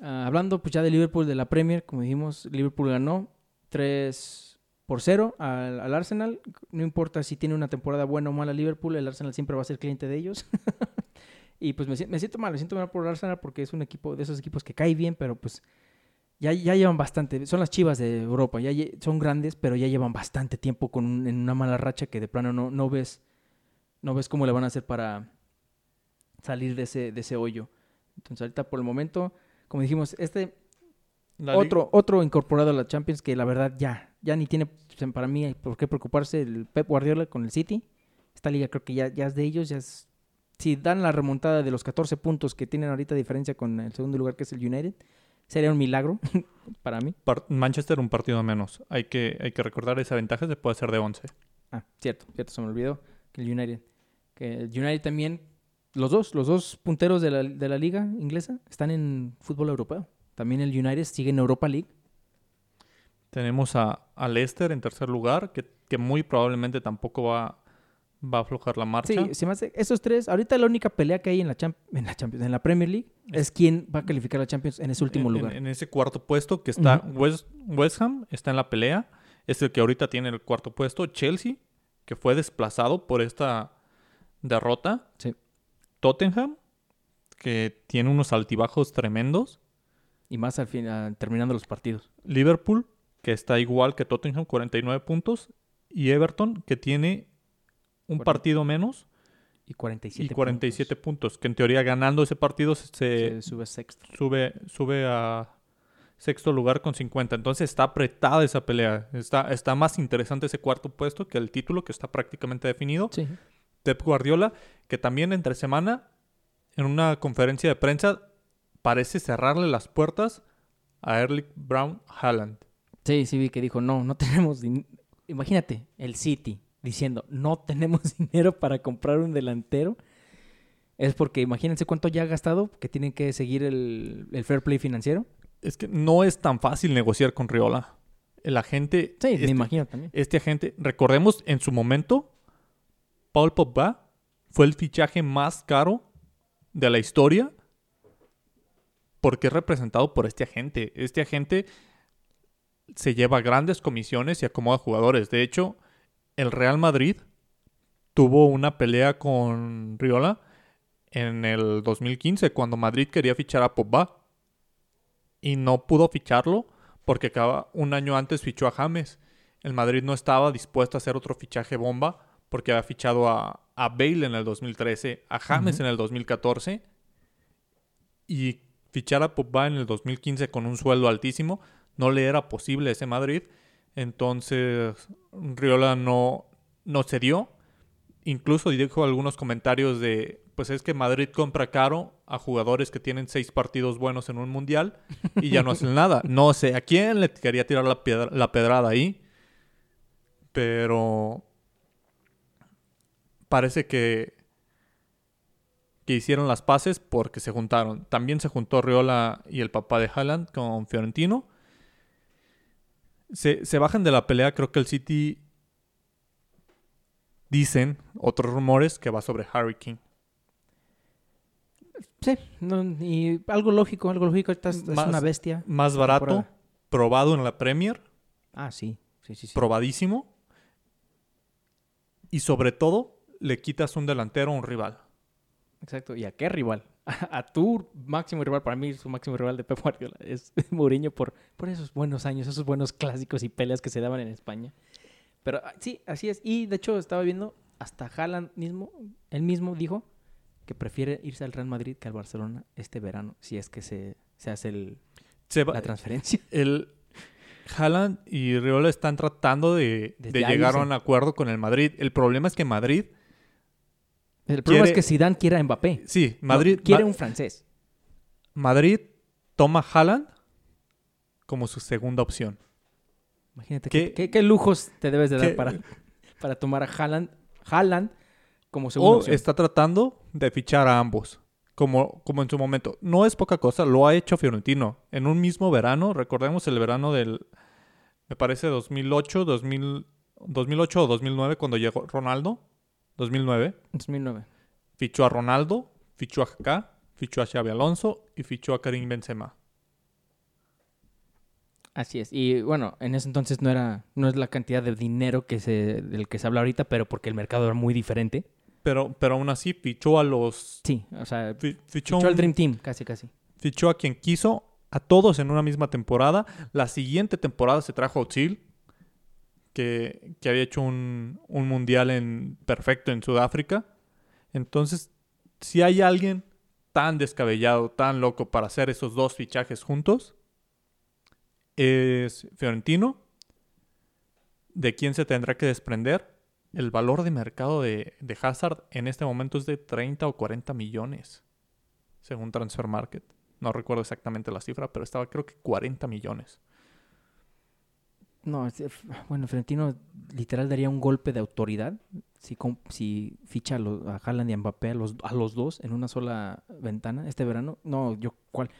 Ah, hablando pues ya de Liverpool, de la Premier, como dijimos, Liverpool ganó 3 por 0 al, al Arsenal. No importa si tiene una temporada buena o mala Liverpool, el Arsenal siempre va a ser cliente de ellos. y pues me, si- me siento mal, me siento mal por el Arsenal porque es un equipo de esos equipos que cae bien, pero pues ya, ya llevan bastante. Son las chivas de Europa, ya son grandes, pero ya llevan bastante tiempo con en una mala racha que de plano no, no ves no ves cómo le van a hacer para salir de ese, de ese hoyo. Entonces ahorita por el momento, como dijimos, este La otro, otro incorporado a la Champions que la verdad ya, ya ni tiene para mí por qué preocuparse el Pep Guardiola con el City. Esta liga creo que ya, ya es de ellos, ya es, si dan la remontada de los 14 puntos que tienen ahorita de diferencia con el segundo lugar que es el United, sería un milagro para mí. par- Manchester un partido menos. Hay que, hay que recordar esa ventaja se puede hacer de 11. Ah, cierto, cierto, se me olvidó que el United, que el United también, los dos, los dos punteros de la, de la liga inglesa están en fútbol europeo. También el United sigue en Europa League. Tenemos a, a Leicester en tercer lugar, que, que muy probablemente tampoco va, va a aflojar la marcha. Sí, se me hace, esos tres, ahorita la única pelea que hay en la, Champ- en la Champions, en la Premier League, es quién va a calificar a la Champions en ese último en, lugar. En, en ese cuarto puesto que está. West, West Ham, está en la pelea. Es el que ahorita tiene el cuarto puesto. Chelsea, que fue desplazado por esta derrota. Sí. Tottenham, que tiene unos altibajos tremendos. Y más al final, terminando los partidos. Liverpool, que está igual que Tottenham, 49 puntos. Y Everton, que tiene un partido menos Y 47 y 47 puntos. Que en teoría ganando ese partido se, puntos. se Se sube sexto. sube, sube a sexto lugar con 50. Entonces está apretada esa pelea. Está, está más interesante ese cuarto puesto que el título que está prácticamente definido. Sí. Pep Guardiola, que también entre semana, en una conferencia de prensa, parece cerrarle las puertas a Erling Brown Haaland. Sí, sí vi que dijo, no, no tenemos din- Imagínate, el City diciendo, no tenemos dinero para comprar un delantero. Es porque imagínense cuánto ya ha gastado, que tienen que seguir el, el fair play financiero. Es que no es tan fácil negociar con Riola. El agente, Sí, me este, imagino también. este agente, recordemos en su momento, Paul Pogba fue el fichaje más caro de la historia porque es representado por este agente. Este agente se lleva grandes comisiones y acomoda jugadores. De hecho, el Real Madrid tuvo una pelea con Riola en el 2015 cuando Madrid quería fichar a Pogba y no pudo ficharlo porque acaba, un año antes fichó a James. El Madrid no estaba dispuesto a hacer otro fichaje bomba porque había fichado a, a Bale en el 2013, a James en el 2014 y fichar a Pogba en el 2015 con un sueldo altísimo no le era posible a ese Madrid. Entonces Riola no, no cedió. Incluso dijo algunos comentarios de, pues es que Madrid compra caro a jugadores que tienen seis partidos buenos en un mundial y ya no hacen nada. No sé a quién le quería tirar la, piedra- la pedrada ahí, pero parece que, que hicieron las paces porque se juntaron. También se juntó Riola y el papá de Haaland con Fiorentino. Se, se bajan de la pelea, creo que el City dicen otros rumores que va sobre Harry King. Sí, no, y algo lógico, algo lógico. Ahorita es, una bestia. Más barato, temporada. probado en la Premier, Ah, sí, sí, sí. sí. probadísimo. Y sobre todo, le quitas un delantero a un rival. Exacto. ¿Y a qué rival? A, tu máximo rival, para mí su máximo rival de Pep Guardiola es Mourinho por, por esos buenos años, esos buenos clásicos y peleas que se daban en España. Pero ah, sí, así es. Y de hecho estaba viendo, hasta Haaland mismo, él mismo dijo que prefiere irse al Real Madrid que al Barcelona este verano, si es que se, se hace el- Se va- la transferencia. el Haaland y Riola están tratando de, de llegar a un acuerdo con el Madrid. El problema es que Madrid, El problema Quiere- es que Zidane quiere a Mbappé. sí, No, Madrid, quiere Ma- un francés. Madrid toma Haaland como su segunda opción. Imagínate ¿Qué- qué, qué, qué lujos te debes de dar qué- para, para tomar a Haaland, Haaland como segunda O opción. está tratando de fichar a ambos, como, como en su momento. No es poca cosa, lo ha hecho Fiorentino. En un mismo verano, recordemos el verano del Me parece 2008, 2000, 2008 o 2009 cuando llegó Ronaldo. 2009. 2009. Fichó a Ronaldo, fichó a Kaká, fichó a Xavi Alonso y fichó a Karim Benzema. Así es. Y bueno, en ese entonces no era no es la cantidad de dinero que se del que se habla ahorita, pero porque el mercado era muy diferente. Pero, pero aún así fichó a los... Sí, o sea, fi- fichó, fichó al Dream Team, casi casi. fichó a quien quiso, a todos en una misma temporada. La siguiente temporada se trajo a Özil, que, había hecho un, un mundial en, perfecto en Sudáfrica. Entonces, si hay alguien tan descabellado, tan loco para hacer esos dos fichajes juntos, es Fiorentino. ¿De quién se tendrá que desprender? El valor de mercado de, de Hazard en este momento es de 30 o 40 millones, según Transfer Market. No recuerdo exactamente la cifra, pero estaba creo que 40 millones. No, f- bueno, Florentino literal daría un golpe de autoridad si, si ficha a, los- a Haaland y a Mbappé a los, a los dos en una sola ventana este verano. No, yo, ¿cuál?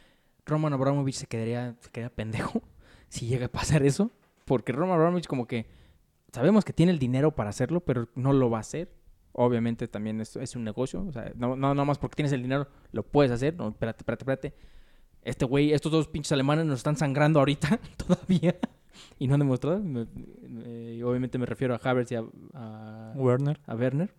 Roman Abramovich se quedaría, se quedaría pendejo si llega a pasar eso. Porque Roman Abramovich como que sabemos que tiene el dinero para hacerlo, pero no lo va a hacer. Obviamente también es, es un negocio. O sea, no, no, no más porque tienes el dinero lo puedes hacer. No, espérate, espérate, espérate. Este güey, estos dos pinches alemanes nos están sangrando ahorita todavía. Y no han demostrado. Me- me- y obviamente me refiero a Havertz y a, a, Werner. a Werner.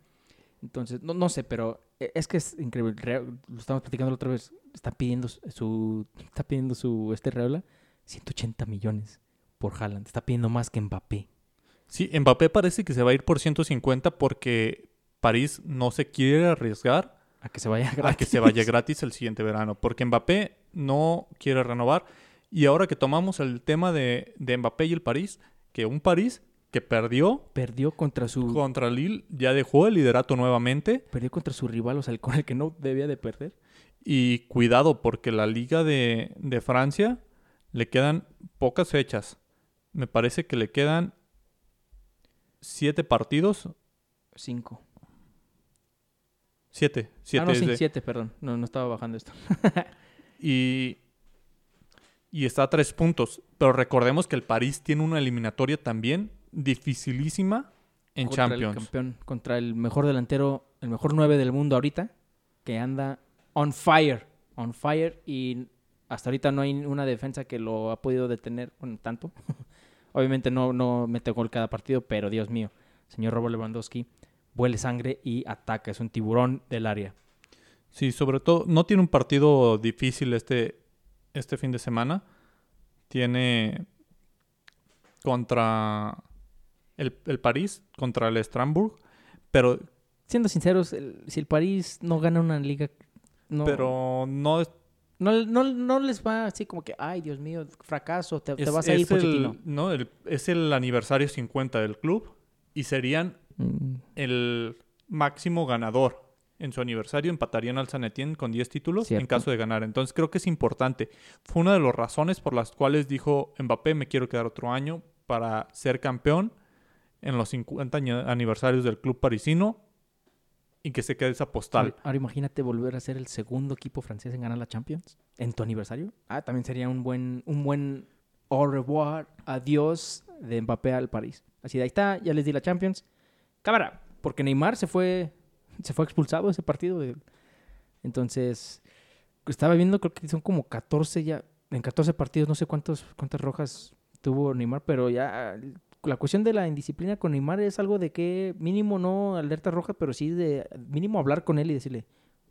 Entonces, no, no sé, pero e- es que es increíble. Re- Lo estamos platicando la otra vez. Está pidiendo su-. Está pidiendo su. Este Reola. 180 millones por Haaland. Está pidiendo más que Mbappé. Sí, Mbappé parece que se va a ir por 150 porque París no se quiere arriesgar A que se vaya a que se vaya gratis el siguiente verano. Porque Mbappé no quiere renovar. Y ahora que tomamos el tema de, de Mbappé y el París, que un París que perdió Perdió contra su. contra Lille ya dejó el liderato nuevamente. Perdió contra su rival, o sea, el con el que no debía de perder. Y cuidado, porque la Liga de, de Francia le quedan pocas fechas. Me parece que le quedan siete partidos. Cinco. Siete. Siete ah, no, es sí, de- siete, perdón. No, no estaba bajando esto. Y, y está a tres puntos. Pero recordemos que el París tiene una eliminatoria también dificilísima en contra El Champions. campeón, contra el mejor delantero, el mejor nueve del mundo ahorita, que anda on fire. On fire. Y hasta ahorita no hay una defensa que lo ha podido detener, bueno, tanto. Obviamente no, no mete gol cada partido, pero Dios mío, señor Robert Lewandowski huele sangre y ataca. Es un tiburón del área. Sí, sobre todo, no tiene un partido difícil este, este fin de semana. Tiene contra el, el París, contra el Strasbourg, pero, Siendo sinceros, el- si el París no gana una liga, no, pero no no, no, no les va así como que, ay, Dios mío, fracaso, te, vas a ir, es el- Pochettino. no, el- es el aniversario 50 del club y serían Mm, el máximo ganador. En su aniversario empatarían al San Etienne con 10 títulos en caso de ganar. Entonces creo que es importante. Fue una de las razones por las cuales dijo Mbappé, me quiero quedar otro año para ser campeón en los 50 año- aniversarios del club parisino y que se quede esa postal. Ahora, ahora imagínate volver a ser el segundo equipo francés en ganar la Champions en tu aniversario. Ah, también sería un buen, un buen au revoir, adiós de Mbappé al París. Así de ahí está, ya les di la Champions. Cámara, porque Neymar se fue, se fue expulsado ese partido. Entonces, estaba viendo, creo que son como 14 ya, en 14 partidos, no sé cuántos, cuántas rojas tuvo Neymar, pero ya la cuestión de la indisciplina con Neymar es algo de que mínimo no alerta roja, pero sí de mínimo hablar con él y decirle,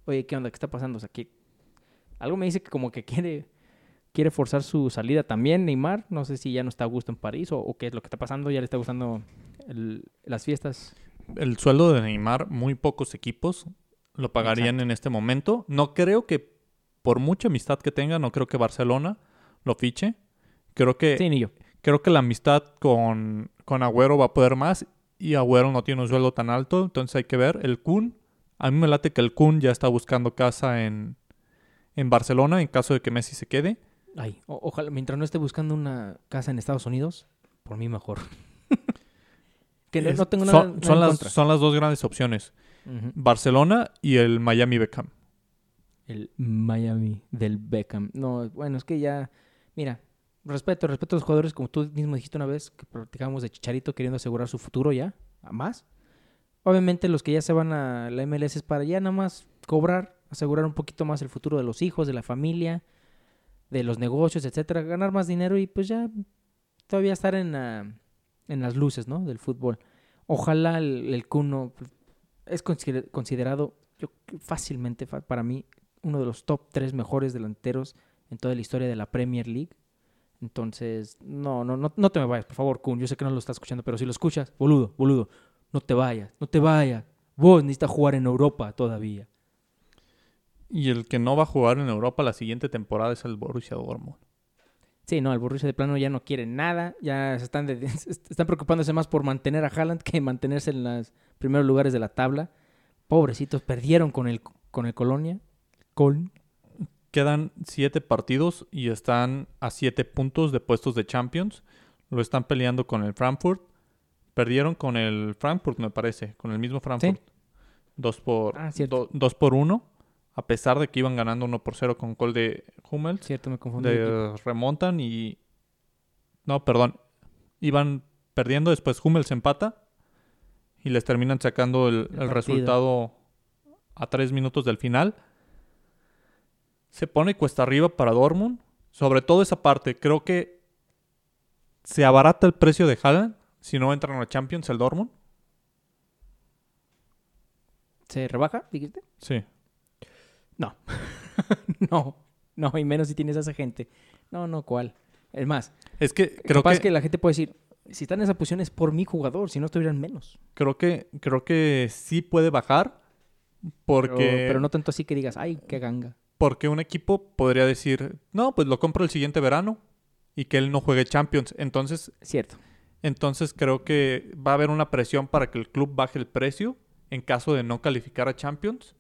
oye, ¿qué onda? ¿Qué está pasando? O sea, que algo me dice que como que quiere, quiere forzar su salida también Neymar. No sé si ya no está a gusto en París o, o qué es lo que está pasando. Ya le está gustando el- las fiestas. El sueldo de Neymar, muy pocos equipos lo pagarían en este momento. No creo que, por mucha amistad que tenga, no creo que Barcelona lo fiche. Creo que Sí, ni yo. Creo que la amistad con, con Agüero va a poder más y Agüero no tiene un sueldo tan alto, entonces hay que ver. El Kun, a mí me late que el Kun ya está buscando casa en, en Barcelona en caso de que Messi se quede. Ay, ojalá, mientras no esté buscando una casa en Estados Unidos, por mí mejor. que no, Es- no tengo nada, son, nada son en las, contra. son las dos grandes opciones. Barcelona y el Miami Beckham. El Miami del Beckham. No, bueno, es que ya, mira, respeto, respeto a los jugadores, como tú mismo dijiste una vez, que practicábamos de Chicharito queriendo asegurar su futuro ya, a más. Obviamente los que ya se van a la MLS es para ya nada más cobrar, asegurar un poquito más el futuro de los hijos, de la familia, de los negocios, etcétera, ganar más dinero y pues ya todavía estar en, en las luces, ¿no? Del fútbol. Ojalá el, el Kuno es consider- considerado yo, fácilmente para mí uno de los top tres mejores delanteros en toda la historia de la Premier League. Entonces, no, no, no, no te me vayas, por favor, Kun. Yo sé que no lo estás escuchando, pero si lo escuchas, boludo, boludo, no te vayas, no te vayas. Vos necesitas jugar en Europa todavía. Y el que no va a jugar en Europa la siguiente temporada es el Borussia Dortmund. Sí, no, el Borussia de plano ya no quiere nada, ya se están, de- se están preocupándose más por mantener a Haaland que mantenerse en los primeros lugares de la tabla. Pobrecitos, perdieron con el, con el Colonia. Col Quedan siete partidos y están a siete puntos de puestos de Champions. Lo están peleando con el Frankfurt. Perdieron con el Frankfurt, me parece, con el mismo Frankfurt. Dos por Ah, do- dos por uno. A pesar de que iban ganando 1 por 0 con gol de Hummels. Cierto, me confundí. de remontan y. No, perdón. Iban perdiendo, después Hummels empata. Y les terminan sacando el, El el partido. resultado a tres minutos del final. Se pone cuesta arriba para Dortmund. Sobre todo esa parte. Creo que se abarata el precio de Haaland si no entran a Champions el Dortmund. ¿Se rebaja, dijiste? Sí. no, no, y menos si tienes a esa gente. No, no, ¿cuál? Es más, Es que creo capaz que, que... la gente puede decir, si está en esa posición es por mi jugador, si no estuvieran menos. creo que creo que sí puede bajar. Porque. Pero, pero no tanto así que digas, ay, qué ganga. Porque un equipo podría decir, no, pues lo compro el siguiente verano y que él no juegue Champions. Entonces, Cierto. entonces creo que va a haber una presión para que el club baje el precio en caso de no calificar a Champions.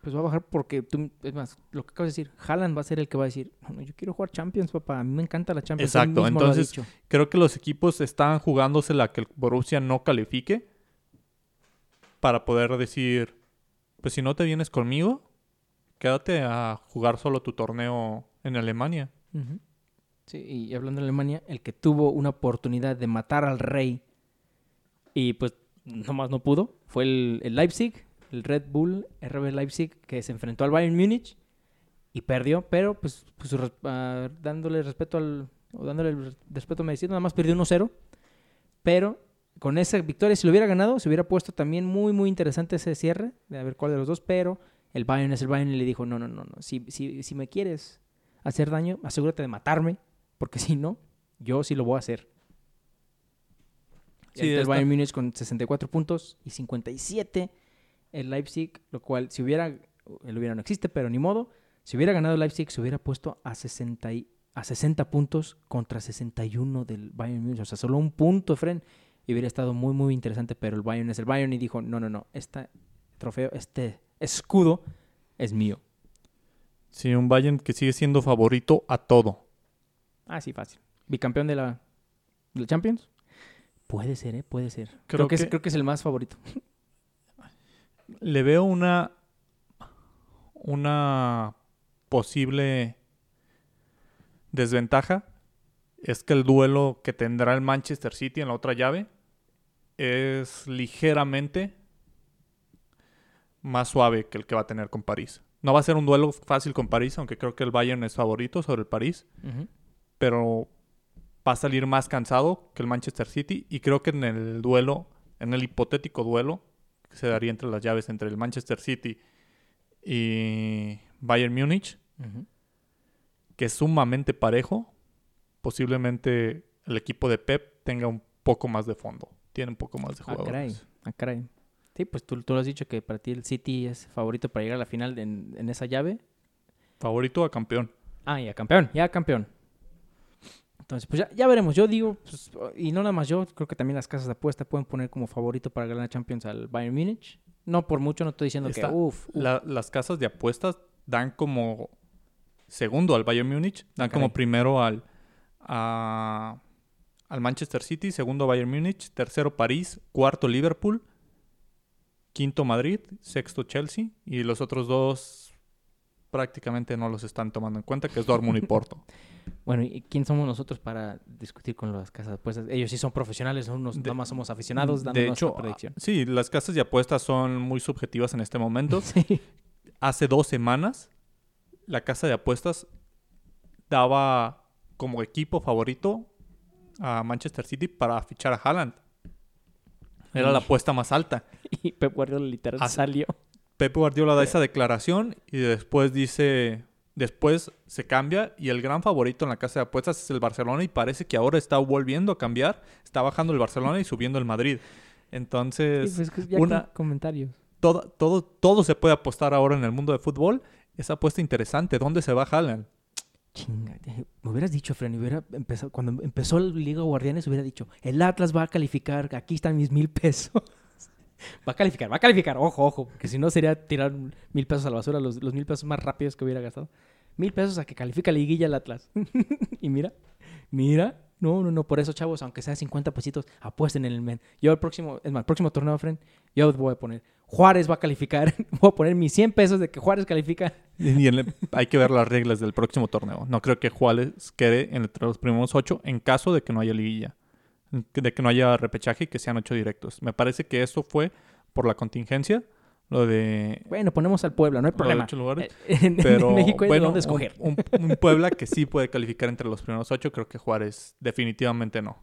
Pues va a bajar porque tú, es más, lo que acabas de decir, Haaland va a ser el que va a decir, no, no, yo quiero jugar Champions, papá, a mí me encanta la Champions. Exacto, entonces-. Creo que los equipos están jugándosela a que el Borussia no califique para poder decir, pues si no te vienes conmigo, quédate a jugar solo tu torneo en Alemania. Sí, y hablando de Alemania, el que tuvo una oportunidad de matar al rey y pues nomás no pudo fue el, el Leipzig, el Red Bull RB Leipzig, que se enfrentó al Bayern Múnich y perdió, pero pues, pues, ah, dándole respeto al o dándole el res- respeto merecido, nada más perdió 1-0, pero con esa victoria si lo hubiera ganado, se hubiera puesto también muy muy interesante ese cierre de a ver cuál de los dos, pero el Bayern es el Bayern y le dijo, "No, no, no, no, si si si me quieres hacer daño, asegúrate de matarme, porque si no, yo sí lo voy a hacer. Sí, el Bayern Múnich con 64 puntos y 57 el Leipzig, lo cual si hubiera, el hubiera no existe, pero ni modo, si hubiera ganado el Leipzig se hubiera puesto a 60, y- a 60 puntos contra 61 del Bayern Múnich, o sea, solo un punto, Fren, y hubiera estado muy, muy interesante, pero el Bayern es el Bayern y dijo, no, no, no, este trofeo, este escudo es mío. Sí, un Bayern que sigue siendo favorito a todo. Ah, sí, fácil. Bicampeón de la, de la Champions. Puede ser, ¿eh? Puede ser. Creo, Creo que, es, que- creo que es el más favorito. Le veo una una posible desventaja es que el duelo que tendrá el Manchester City en la otra llave es ligeramente más suave que el que va a tener con París. No va a ser un duelo fácil con París, aunque creo que el Bayern es favorito sobre el París, pero va a salir más cansado que el Manchester City y creo que en el duelo, en el hipotético duelo que se daría entre las llaves entre el Manchester City y Bayern Múnich, que es sumamente parejo, posiblemente el equipo de Pep tenga un poco más de fondo, tiene un poco más de Ah, jugadores. Ah, caray. Sí, pues tú, tú lo has dicho que para ti el City es favorito para llegar a la final en, en esa llave. Favorito a campeón. Ah, ya campeón, ya campeón. Entonces, pues ya, ya veremos. Yo digo, pues, y no nada más yo, creo que también las casas de apuesta pueden poner como favorito para ganar la Champions al Bayern Múnich. No por mucho, no estoy diciendo Está- que, uff, La- las casas de apuestas dan como segundo al Bayern Múnich, dan como primero al, a- al Manchester City, segundo Bayern Múnich, tercero París, cuarto Liverpool, quinto Madrid, sexto Chelsea y los otros dos prácticamente no los están tomando en cuenta, que es Dortmund y Porto. Bueno, ¿y quién somos nosotros para discutir con las casas de apuestas? Ellos sí son profesionales, nosotros nada más somos aficionados dando de nuestra hecho, predicción. sí, las casas de apuestas son muy subjetivas en este momento. Sí. Hace dos semanas, la casa de apuestas daba como equipo favorito a Manchester City para fichar a Haaland. Era la apuesta más alta. Y Pep Guardiola literal salió. Pep Guardiola da esa declaración y después dice, después se cambia y el gran favorito en la casa de apuestas es el Barcelona y parece que ahora está volviendo a cambiar, está bajando el Barcelona y subiendo el Madrid. Entonces, Sí, pues, una- comentarios. todo, todo, todo se puede apostar ahora en el mundo de fútbol. Esa apuesta interesante, ¿dónde se va Haaland? Chinga, me hubieras dicho, Fran, y hubiera empezado, cuando empezó la Liga Guardianes, hubiera dicho, el Atlas va a calificar, aquí están mis mil pesos. Va a calificar, va a calificar, ojo, ojo, porque si no sería tirar mil pesos a la basura, los, los mil pesos más rápidos que hubiera gastado. Mil pesos a que califica liguilla el Atlas. y mira, mira, no, no, no, por eso, chavos, aunque sea 50 pesitos, apuesten en el men. Yo el próximo, es más, el próximo torneo, Fran, yo voy a poner, Juárez va a calificar, voy a poner mis 100 pesos de que Juárez califica. Y hay que ver las reglas del próximo torneo. No creo que Juárez quede entre los primeros ocho en caso de que no haya liguilla. De que no haya repechaje y que sean ocho directos. Me parece que eso fue por la contingencia. Lo de Bueno, ponemos al Puebla, no hay problema. ocho lugares. En, en Pero México hay bueno, dónde un, escoger. un- un Puebla que sí puede calificar entre los primeros ocho. Creo que Juárez definitivamente no.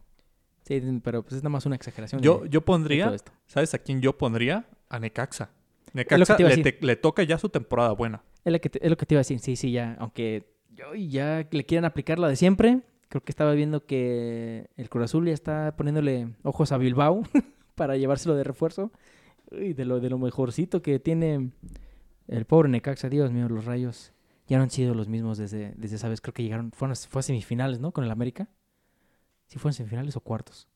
Sí, pero pues es nada más una exageración. Yo, de- yo pondría, esto. ¿sabes a quién yo pondría? A Necaxa. Necaxa le, te- le toca ya su temporada buena. Es lo, que te, es lo que te iba a decir. Sí, sí, ya. Aunque yo ya le quieran aplicar la de siempre. Creo que estaba viendo que el Cruz Azul ya está poniéndole ojos a Bilbao para llevárselo de refuerzo. Uy, de lo, de lo mejorcito que tiene el pobre Necaxa. Dios mío, los rayos ya no han sido los mismos desde, desde esa vez. Creo que llegaron, fueron, fue a semifinales, ¿no? Con el América. ¿Sí fue en semifinales o cuartos?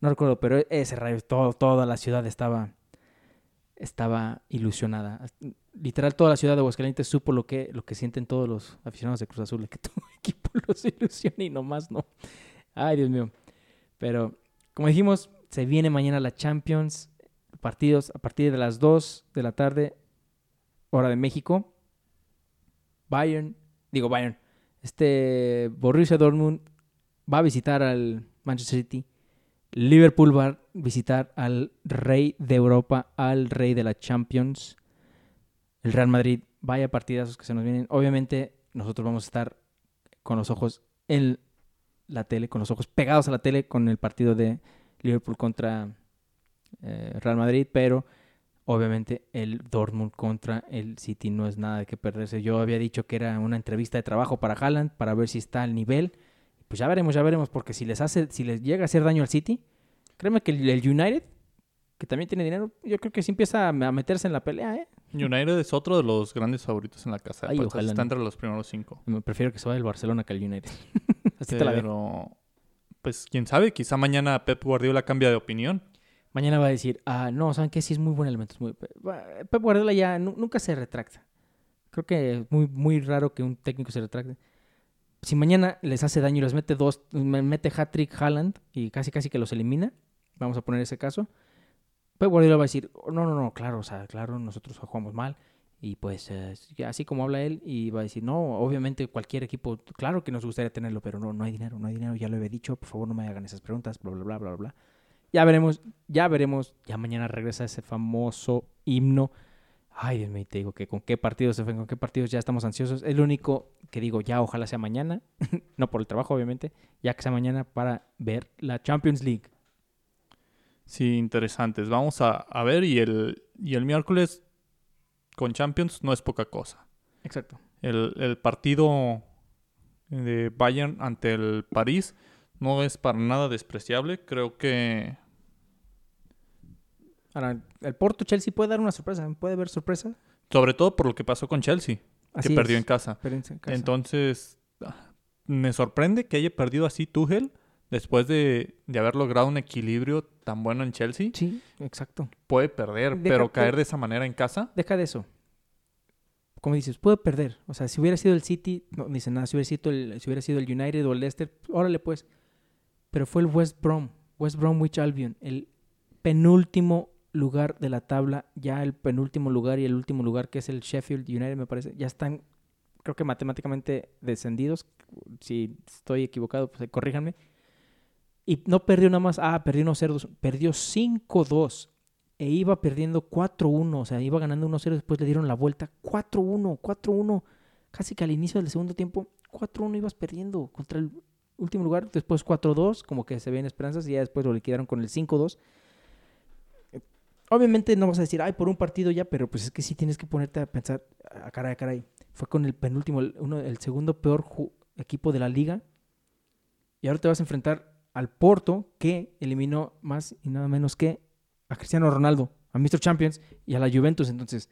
No recuerdo, pero ese rayo, todo, toda la ciudad estaba, estaba ilusionada. Literal, toda la ciudad de Aguascalientes supo lo que, lo que sienten todos los aficionados de Cruz Azul, que tu equipo los ilusiona y nomás no. Ay, Dios mío. Pero, como dijimos, se viene mañana la Champions. Partidos a partir de las 2 de la tarde, hora de México. Bayern, digo Bayern, este Borussia Dortmund va a visitar al Manchester City. Liverpool va a visitar al rey de Europa, al rey de la Champions. El Real Madrid, vaya partidazos que se nos vienen. Obviamente, nosotros vamos a estar con los ojos en la tele, con los ojos pegados a la tele con el partido de Liverpool contra eh, Real Madrid, pero obviamente el Dortmund contra el City no es nada de que perderse. Yo había dicho que era una entrevista de trabajo para Haaland para ver si está al nivel. Pues ya veremos, ya veremos, porque si les hace, si les llega a hacer daño al City, créeme que el, el United, que también tiene dinero, yo creo que sí empieza a, meterse en la pelea, ¿eh? United es otro de los grandes favoritos en la casa. Ay, ojalá Está no. entre los primeros cinco. Me prefiero que se vaya el Barcelona que el United. Así te la. Pero, pues quién sabe, quizá mañana Pep Guardiola cambia de opinión. Mañana va a decir, ah, no, ¿saben qué? Sí es muy buen elemento. es muy... Pep Guardiola ya nu- nunca se retracta. Creo que es muy, muy raro que un técnico se retracte. Si mañana les hace daño y les mete dos, me- mete hat-trick Haaland y casi casi que los elimina, vamos a poner ese caso, Pep Guardiola va a decir, "Oh, no, no, no, claro, o sea, claro, nosotros jugamos mal. Y pues, eh, así como habla él, y va a decir, no, obviamente cualquier equipo, claro que nos gustaría tenerlo, pero no, no hay dinero, no hay dinero, ya lo había dicho, por favor no me hagan esas preguntas, bla, bla, bla, bla, bla. Ya veremos, ya veremos, ya mañana regresa ese famoso himno. Ay, Dios mío, te digo que con qué partidos se fue, con qué partidos ya estamos ansiosos. Es lo único que digo, ya ojalá sea mañana, no por el trabajo obviamente, ya que sea mañana para ver la Champions League. Sí, interesantes. Vamos a, a ver y el, y el miércoles con Champions no es poca cosa. Exacto. El, el partido de Bayern ante el París no es para nada despreciable. Creo que Ahora, el Porto Chelsea puede dar una sorpresa, puede haber sorpresa. sobre todo por lo que pasó con Chelsea, Así que perdió en casa. en casa. Entonces, ah, me sorprende que haya perdido así Tuchel después de, de haber logrado un equilibrio tan bueno en Chelsea. Sí, exacto. Puede perder, Deja pero caer de esa manera en casa. Deja de eso. Como dices, puede perder. O sea, si hubiera sido el City, no dicen nada. Si hubiera sido el, si hubiera sido el United o el Leicester, órale pues. Pero fue el West Brom, West Bromwich Albion, el penúltimo lugar de la tabla, ya el penúltimo lugar y el último lugar que es el Sheffield United me parece, ya están creo que matemáticamente descendidos. Si estoy equivocado, pues corríjanme. Y no perdió nada más, ah, perdió 1-0, perdió 5-2 e iba perdiendo 4-1, o sea, iba ganando 1-0, después le dieron la vuelta 4-1, 4-1, casi que al inicio del segundo tiempo, 4-1 ibas perdiendo contra el último lugar, después 4-2, como que se ven esperanzas y ya después lo liquidaron con el 5-2. Obviamente no vas a decir, ay, por un partido ya, pero pues es que sí tienes que ponerte a pensar, a caray, a caray. Fue con el penúltimo, el, uno, el segundo peor equipo de la liga. Y ahora te vas a enfrentar al Porto, que eliminó más y nada menos que a Cristiano Ronaldo, a Mr. Champions y a la Juventus. Entonces,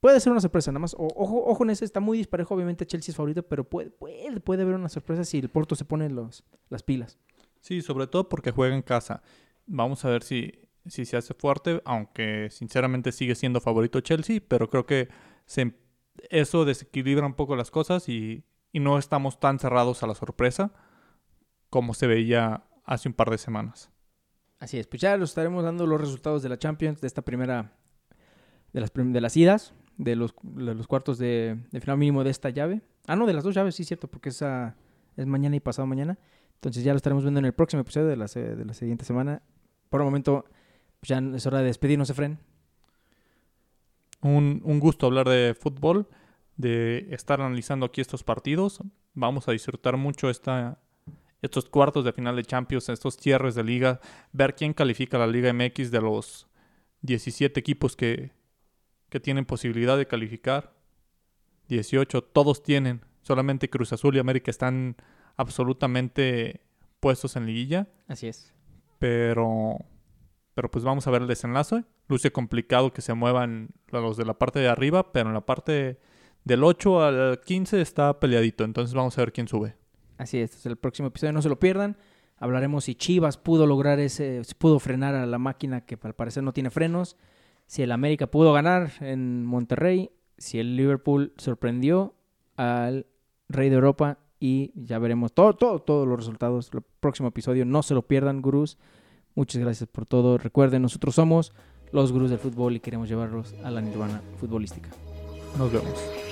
puede ser una sorpresa. Nada más, ojo, ojo en ese, está muy disparejo. Obviamente, Chelsea es favorito, pero puede, puede, puede haber una sorpresa si el Porto se pone los, las pilas. Sí, sobre todo porque juega en casa. Vamos a ver si, si se hace fuerte, aunque sinceramente sigue siendo favorito Chelsea, pero creo que se, eso desequilibra un poco las cosas y, y no estamos tan cerrados a la sorpresa como se veía hace un par de semanas. Así es, pues ya los estaremos dando los resultados de la Champions, de esta primera, de las, de las idas, de los, los cuartos de, final mínimo de esta llave. Ah, no, de las dos llaves, sí, cierto, porque esa es mañana y pasado mañana. Entonces ya lo estaremos viendo en el próximo episodio de la, de la siguiente semana. Por el momento, pues ya es hora de despedirnos, Efren. Un, un gusto hablar de fútbol, de estar analizando aquí estos partidos. Vamos a disfrutar mucho esta, estos cuartos de final de Champions, estos cierres de liga, ver quién califica la Liga MX de los 17 equipos que, que tienen posibilidad de calificar. 18, todos tienen. Solamente Cruz Azul y América están absolutamente puestos en liguilla. Así es. Pero, pero pues vamos a ver el desenlace. Luce complicado que se muevan los de la parte de arriba, pero en la parte del 8 al 15 está peleadito. Entonces vamos a ver quién sube. Así es, el próximo episodio, no se lo pierdan. Hablaremos si Chivas pudo lograr ese, pudo frenar a la máquina que al parecer no tiene frenos, si el América pudo ganar en Monterrey, si el Liverpool sorprendió al Rey de Europa y ya veremos todo, todo, todos los resultados. El próximo episodio, no se lo pierdan, gurús. Muchas gracias por todo. Recuerden, nosotros somos los gurús del fútbol y queremos llevarlos a la nirvana futbolística. Nos vemos.